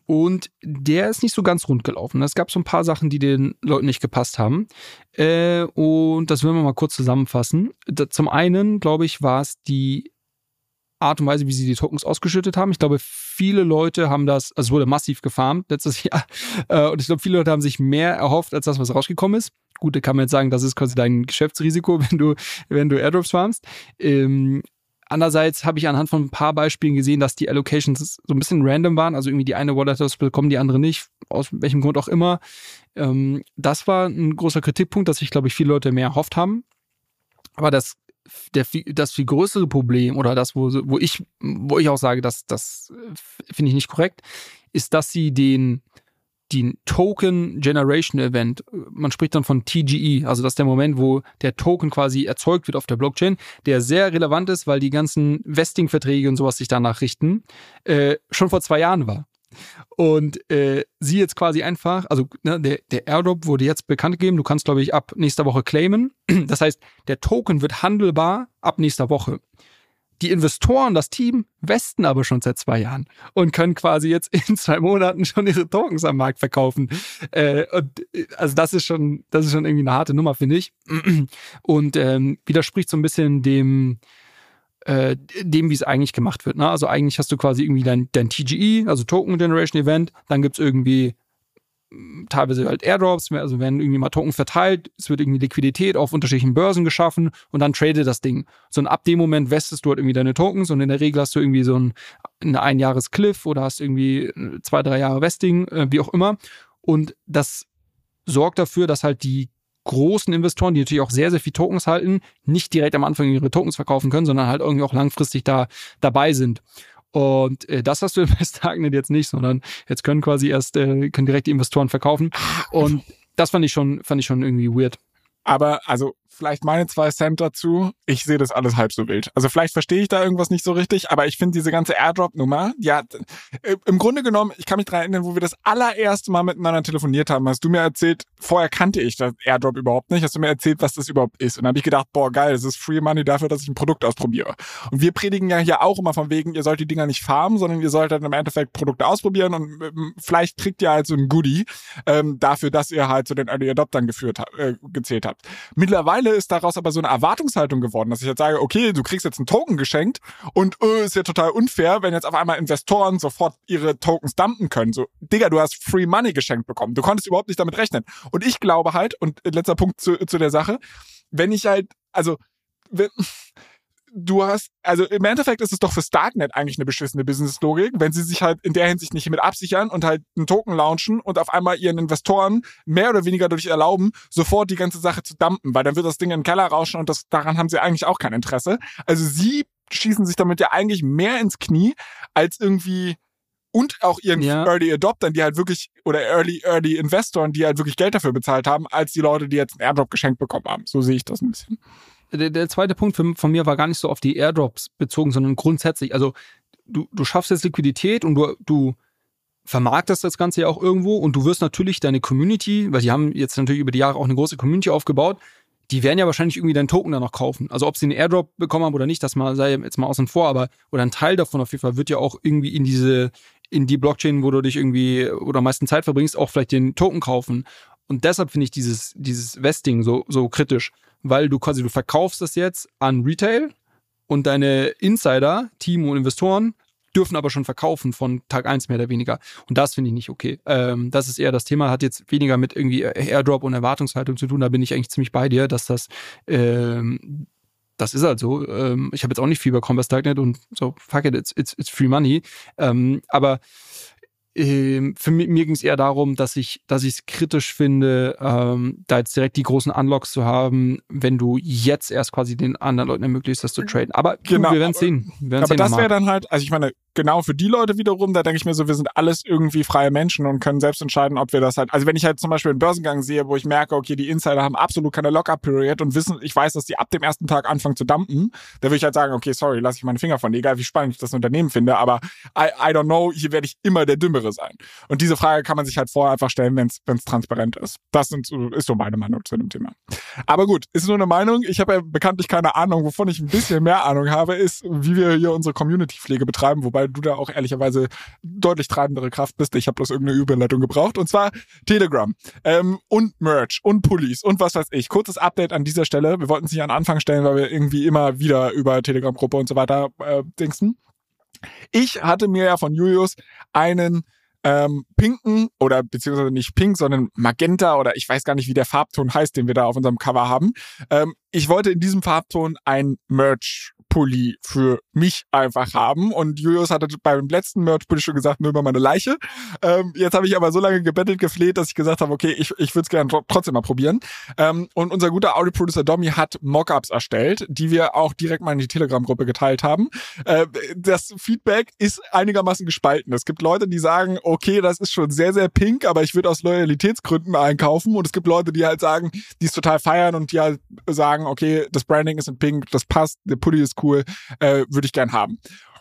und der ist nicht so ganz rund gelaufen. Es gab so ein paar Sachen, die den Leuten nicht gepasst haben. Äh, und das will wir mal kurz zusammenfassen. Zum einen, glaube ich, war es die Art und Weise, wie sie die Tokens ausgeschüttet haben. Ich glaube, viele Leute haben das, also es wurde massiv gefarmt letztes Jahr. Äh, und ich glaube, viele Leute haben sich mehr erhofft, als das, was rausgekommen ist. Gut, da kann man jetzt sagen, das ist quasi dein Geschäftsrisiko, wenn du, wenn du Airdrops farmst. Ähm, Andererseits habe ich anhand von ein paar Beispielen gesehen, dass die Allocations so ein bisschen random waren. Also irgendwie die eine Wallet das bekommen, die andere nicht. Aus welchem Grund auch immer. Ähm, das war ein großer Kritikpunkt, dass sich, glaube ich, viele Leute mehr erhofft haben. Aber das, der, das viel größere Problem oder das, wo, wo ich, wo ich auch sage, dass das finde ich nicht korrekt, ist, dass sie den den Token Generation Event. Man spricht dann von TGE, also das ist der Moment, wo der Token quasi erzeugt wird auf der Blockchain, der sehr relevant ist, weil die ganzen Vesting-Verträge und sowas sich danach richten, äh, schon vor zwei Jahren war. Und äh, sie jetzt quasi einfach, also ne, der, der Airdrop wurde jetzt bekannt gegeben, du kannst, glaube ich, ab nächster Woche claimen. Das heißt, der Token wird handelbar ab nächster Woche. Die Investoren, das Team, westen aber schon seit zwei Jahren und können quasi jetzt in zwei Monaten schon ihre Tokens am Markt verkaufen. Äh, und, also das ist schon, das ist schon irgendwie eine harte Nummer, finde ich. Und ähm, widerspricht so ein bisschen dem, äh, dem, wie es eigentlich gemacht wird. Ne? Also eigentlich hast du quasi irgendwie dein, dein TGE, also Token Generation Event, dann gibt es irgendwie teilweise halt Airdrops, also werden irgendwie mal Token verteilt, es wird irgendwie Liquidität auf unterschiedlichen Börsen geschaffen und dann tradet das Ding. So und ab dem Moment westest du halt irgendwie deine Tokens und in der Regel hast du irgendwie so ein, ein Einjahres-Cliff oder hast irgendwie äh, zwei, drei Jahre Vesting, äh, wie auch immer. Und das sorgt dafür, dass halt die großen Investoren, die natürlich auch sehr, sehr viel Tokens halten, nicht direkt am Anfang ihre Tokens verkaufen können, sondern halt irgendwie auch langfristig da dabei sind. Und äh, das hast du im Starknet jetzt nicht, sondern jetzt können quasi erst, äh, können direkt die Investoren verkaufen. Und das fand ich schon, fand ich schon irgendwie weird. Aber also vielleicht meine zwei Cent dazu. Ich sehe das alles halb so wild. Also vielleicht verstehe ich da irgendwas nicht so richtig, aber ich finde diese ganze Airdrop-Nummer, ja, im Grunde genommen, ich kann mich daran erinnern, wo wir das allererste Mal miteinander telefoniert haben, hast du mir erzählt, vorher kannte ich das Airdrop überhaupt nicht, hast du mir erzählt, was das überhaupt ist. Und dann habe ich gedacht, boah, geil, das ist Free Money dafür, dass ich ein Produkt ausprobiere. Und wir predigen ja hier auch immer von wegen, ihr sollt die Dinger nicht farmen, sondern ihr sollt dann im Endeffekt Produkte ausprobieren und ähm, vielleicht kriegt ihr halt so ein Goodie ähm, dafür, dass ihr halt zu den Early Adoptern geführt, äh, gezählt habt. Mittlerweile ist daraus aber so eine Erwartungshaltung geworden, dass ich jetzt sage, okay, du kriegst jetzt einen Token geschenkt und äh, ist ja total unfair, wenn jetzt auf einmal Investoren sofort ihre Tokens dumpen können. So, Digga, du hast Free Money geschenkt bekommen. Du konntest überhaupt nicht damit rechnen. Und ich glaube halt, und letzter Punkt zu, zu der Sache, wenn ich halt, also, wenn, du hast, also im Endeffekt ist es doch für Starknet eigentlich eine beschissene Business-Logik, wenn sie sich halt in der Hinsicht nicht mit absichern und halt einen Token launchen und auf einmal ihren Investoren mehr oder weniger dadurch erlauben, sofort die ganze Sache zu dumpen, weil dann wird das Ding in den Keller rauschen und das, daran haben sie eigentlich auch kein Interesse. Also sie schießen sich damit ja eigentlich mehr ins Knie, als irgendwie und auch ihren ja. Early Adoptern, die halt wirklich, oder Early, Early Investoren, die halt wirklich Geld dafür bezahlt haben, als die Leute, die jetzt einen Airdrop geschenkt bekommen haben. So sehe ich das ein bisschen der, der zweite Punkt für, von mir war gar nicht so auf die Airdrops bezogen, sondern grundsätzlich. Also du, du schaffst jetzt Liquidität und du, du vermarktest das Ganze ja auch irgendwo und du wirst natürlich deine Community, weil die haben jetzt natürlich über die Jahre auch eine große Community aufgebaut, die werden ja wahrscheinlich irgendwie deinen Token dann noch kaufen. Also ob sie einen Airdrop bekommen haben oder nicht, das mal sei jetzt mal außen vor, aber oder ein Teil davon auf jeden Fall wird ja auch irgendwie in diese in die Blockchain, wo du dich irgendwie oder am meisten Zeit verbringst, auch vielleicht den Token kaufen. Und deshalb finde ich dieses dieses Vesting so so kritisch weil du quasi, du verkaufst das jetzt an Retail und deine Insider, Team und Investoren dürfen aber schon verkaufen von Tag eins mehr oder weniger. Und das finde ich nicht okay. Ähm, das ist eher das Thema, hat jetzt weniger mit irgendwie Airdrop und Erwartungshaltung zu tun. Da bin ich eigentlich ziemlich bei dir, dass das, ähm, das ist halt so. Ähm, ich habe jetzt auch nicht viel bekommen bei Starknet und so, fuck it, it's, it's, it's free money. Ähm, aber ähm, für mich, mir ging es eher darum, dass ich, dass ich es kritisch finde, ähm, da jetzt direkt die großen Unlocks zu haben, wenn du jetzt erst quasi den anderen Leuten ermöglicht, das zu traden. Aber genau, wir werden sehen. Wir aber das wäre dann halt, also ich meine, genau für die Leute wiederum, da denke ich mir so, wir sind alles irgendwie freie Menschen und können selbst entscheiden, ob wir das halt, also wenn ich halt zum Beispiel einen Börsengang sehe, wo ich merke, okay, die Insider haben absolut keine Lock-up-Period und wissen, ich weiß, dass die ab dem ersten Tag anfangen zu dumpen, da würde ich halt sagen, okay, sorry, lass ich meine Finger von, egal wie spannend ich das Unternehmen finde, aber I, I don't know, hier werde ich immer der Dümmere sein. Und diese Frage kann man sich halt vorher einfach stellen, wenn es transparent ist. Das sind, ist so meine Meinung zu dem Thema. Aber gut, ist nur eine Meinung. Ich habe ja bekanntlich keine Ahnung, wovon ich ein bisschen mehr Ahnung habe, ist, wie wir hier unsere Community-Pflege betreiben, wobei weil du da auch ehrlicherweise deutlich treibendere Kraft bist. Ich habe bloß irgendeine Überleitung gebraucht. Und zwar Telegram ähm, und Merch und Pullis und was weiß ich. Kurzes Update an dieser Stelle. Wir wollten es nicht an Anfang stellen, weil wir irgendwie immer wieder über Telegram-Gruppe und so weiter äh, dingsen. Ich hatte mir ja von Julius einen ähm, pinken oder beziehungsweise nicht pink, sondern magenta oder ich weiß gar nicht, wie der Farbton heißt, den wir da auf unserem Cover haben. Ähm, ich wollte in diesem Farbton ein Merch Merch-Pulli für mich einfach haben. Und Julius hatte beim letzten Merch-Pulli schon gesagt, nur über meine Leiche. Ähm, jetzt habe ich aber so lange gebettelt, gefleht, dass ich gesagt habe, okay, ich, ich würde es gerne trotzdem mal probieren. Ähm, und unser guter Audio-Producer Domi hat Mockups erstellt, die wir auch direkt mal in die Telegram-Gruppe geteilt haben. Äh, das Feedback ist einigermaßen gespalten. Es gibt Leute, die sagen, okay, das ist schon sehr, sehr pink, aber ich würde aus Loyalitätsgründen einkaufen. Und es gibt Leute, die halt sagen, die es total feiern und die halt sagen, okay, das Branding ist in pink, das passt, der Pulli ist cool, äh, würde ich gern haben.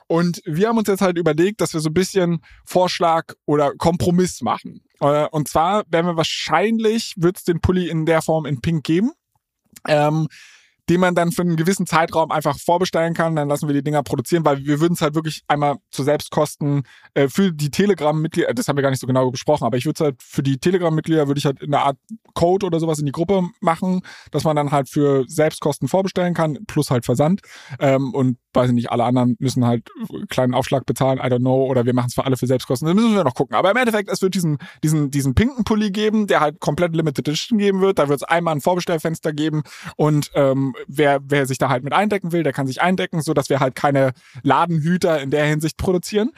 Und wir haben uns jetzt halt überlegt, dass wir so ein bisschen Vorschlag oder Kompromiss machen. Äh, und zwar werden wir wahrscheinlich, wird es den Pulli in der Form in Pink geben. Ähm, den man dann für einen gewissen Zeitraum einfach vorbestellen kann. Dann lassen wir die Dinger produzieren, weil wir würden es halt wirklich einmal zu Selbstkosten äh, für die Telegram-Mitglieder, das haben wir gar nicht so genau besprochen, aber ich würde es halt für die Telegram-Mitglieder würde ich halt in einer Art Code oder sowas in die Gruppe machen, dass man dann halt für Selbstkosten vorbestellen kann, plus halt Versand. Ähm, und weiß ich nicht, alle anderen müssen halt einen kleinen Aufschlag bezahlen, I don't know, oder wir machen es für alle für Selbstkosten. Das müssen wir noch gucken. Aber im Endeffekt, es wird diesen, diesen, diesen pinken Pulli geben, der halt komplett Limited Edition geben wird. Da wird es einmal ein Vorbestellfenster geben und ähm, wer, wer sich da halt mit eindecken will, der kann sich eindecken, so dass wir halt keine Ladenhüter in der Hinsicht produzieren.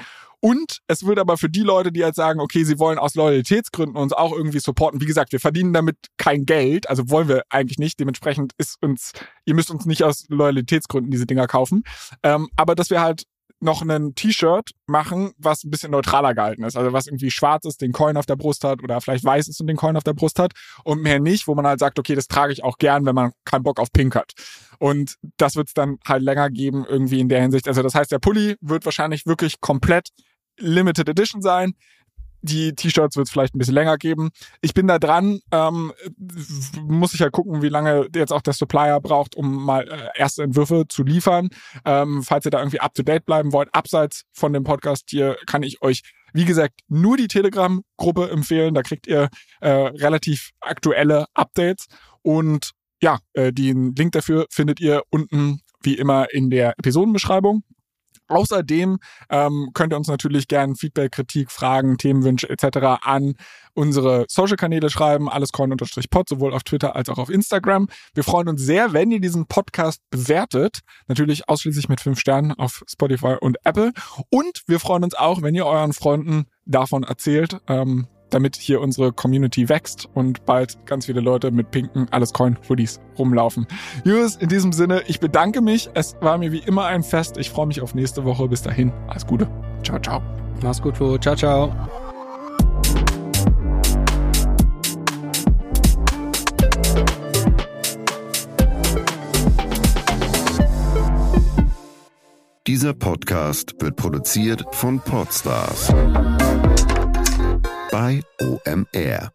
Und es wird aber für die Leute, die halt sagen, okay, sie wollen aus Loyalitätsgründen uns auch irgendwie supporten. Wie gesagt, wir verdienen damit kein Geld, also wollen wir eigentlich nicht. Dementsprechend ist uns, ihr müsst uns nicht aus Loyalitätsgründen diese Dinger kaufen. Ähm, aber dass wir halt noch ein T-Shirt machen, was ein bisschen neutraler gehalten ist. Also was irgendwie schwarz ist, den Coin auf der Brust hat oder vielleicht weiß ist und den Coin auf der Brust hat und mehr nicht, wo man halt sagt, okay, das trage ich auch gern, wenn man keinen Bock auf Pink hat. Und das wird es dann halt länger geben irgendwie in der Hinsicht. Also das heißt, der Pulli wird wahrscheinlich wirklich komplett Limited Edition sein. Die T-Shirts wird es vielleicht ein bisschen länger geben. Ich bin da dran. Ähm, muss ich halt gucken, wie lange jetzt auch der Supplier braucht, um mal äh, erste Entwürfe zu liefern. Ähm, falls ihr da irgendwie up to date bleiben wollt, abseits von dem Podcast hier, kann ich euch wie gesagt, nur die Telegram-Gruppe empfehlen. Da kriegt ihr äh, relativ aktuelle Updates. Und ja, äh, den Link dafür findet ihr unten wie immer in der Episodenbeschreibung. Außerdem ähm, könnt ihr uns natürlich gerne Feedback, Kritik, Fragen, Themenwünsche etc. an unsere Social-Kanäle schreiben, alles coin-pod, sowohl auf Twitter als auch auf Instagram. Wir freuen uns sehr, wenn ihr diesen Podcast bewertet, natürlich ausschließlich mit fünf Sternen auf Spotify und Apple. Und wir freuen uns auch, wenn ihr euren Freunden davon erzählt. Ähm, damit hier unsere Community wächst und bald ganz viele Leute mit pinken Alles Coin Hoodies rumlaufen. Jus, in diesem Sinne, ich bedanke mich. Es war mir wie immer ein Fest. Ich freue mich auf nächste Woche. Bis dahin, alles Gute. Ciao, ciao. Mach's gut, Flo. Ciao, ciao. Dieser Podcast wird produziert von Podstars bei OMR.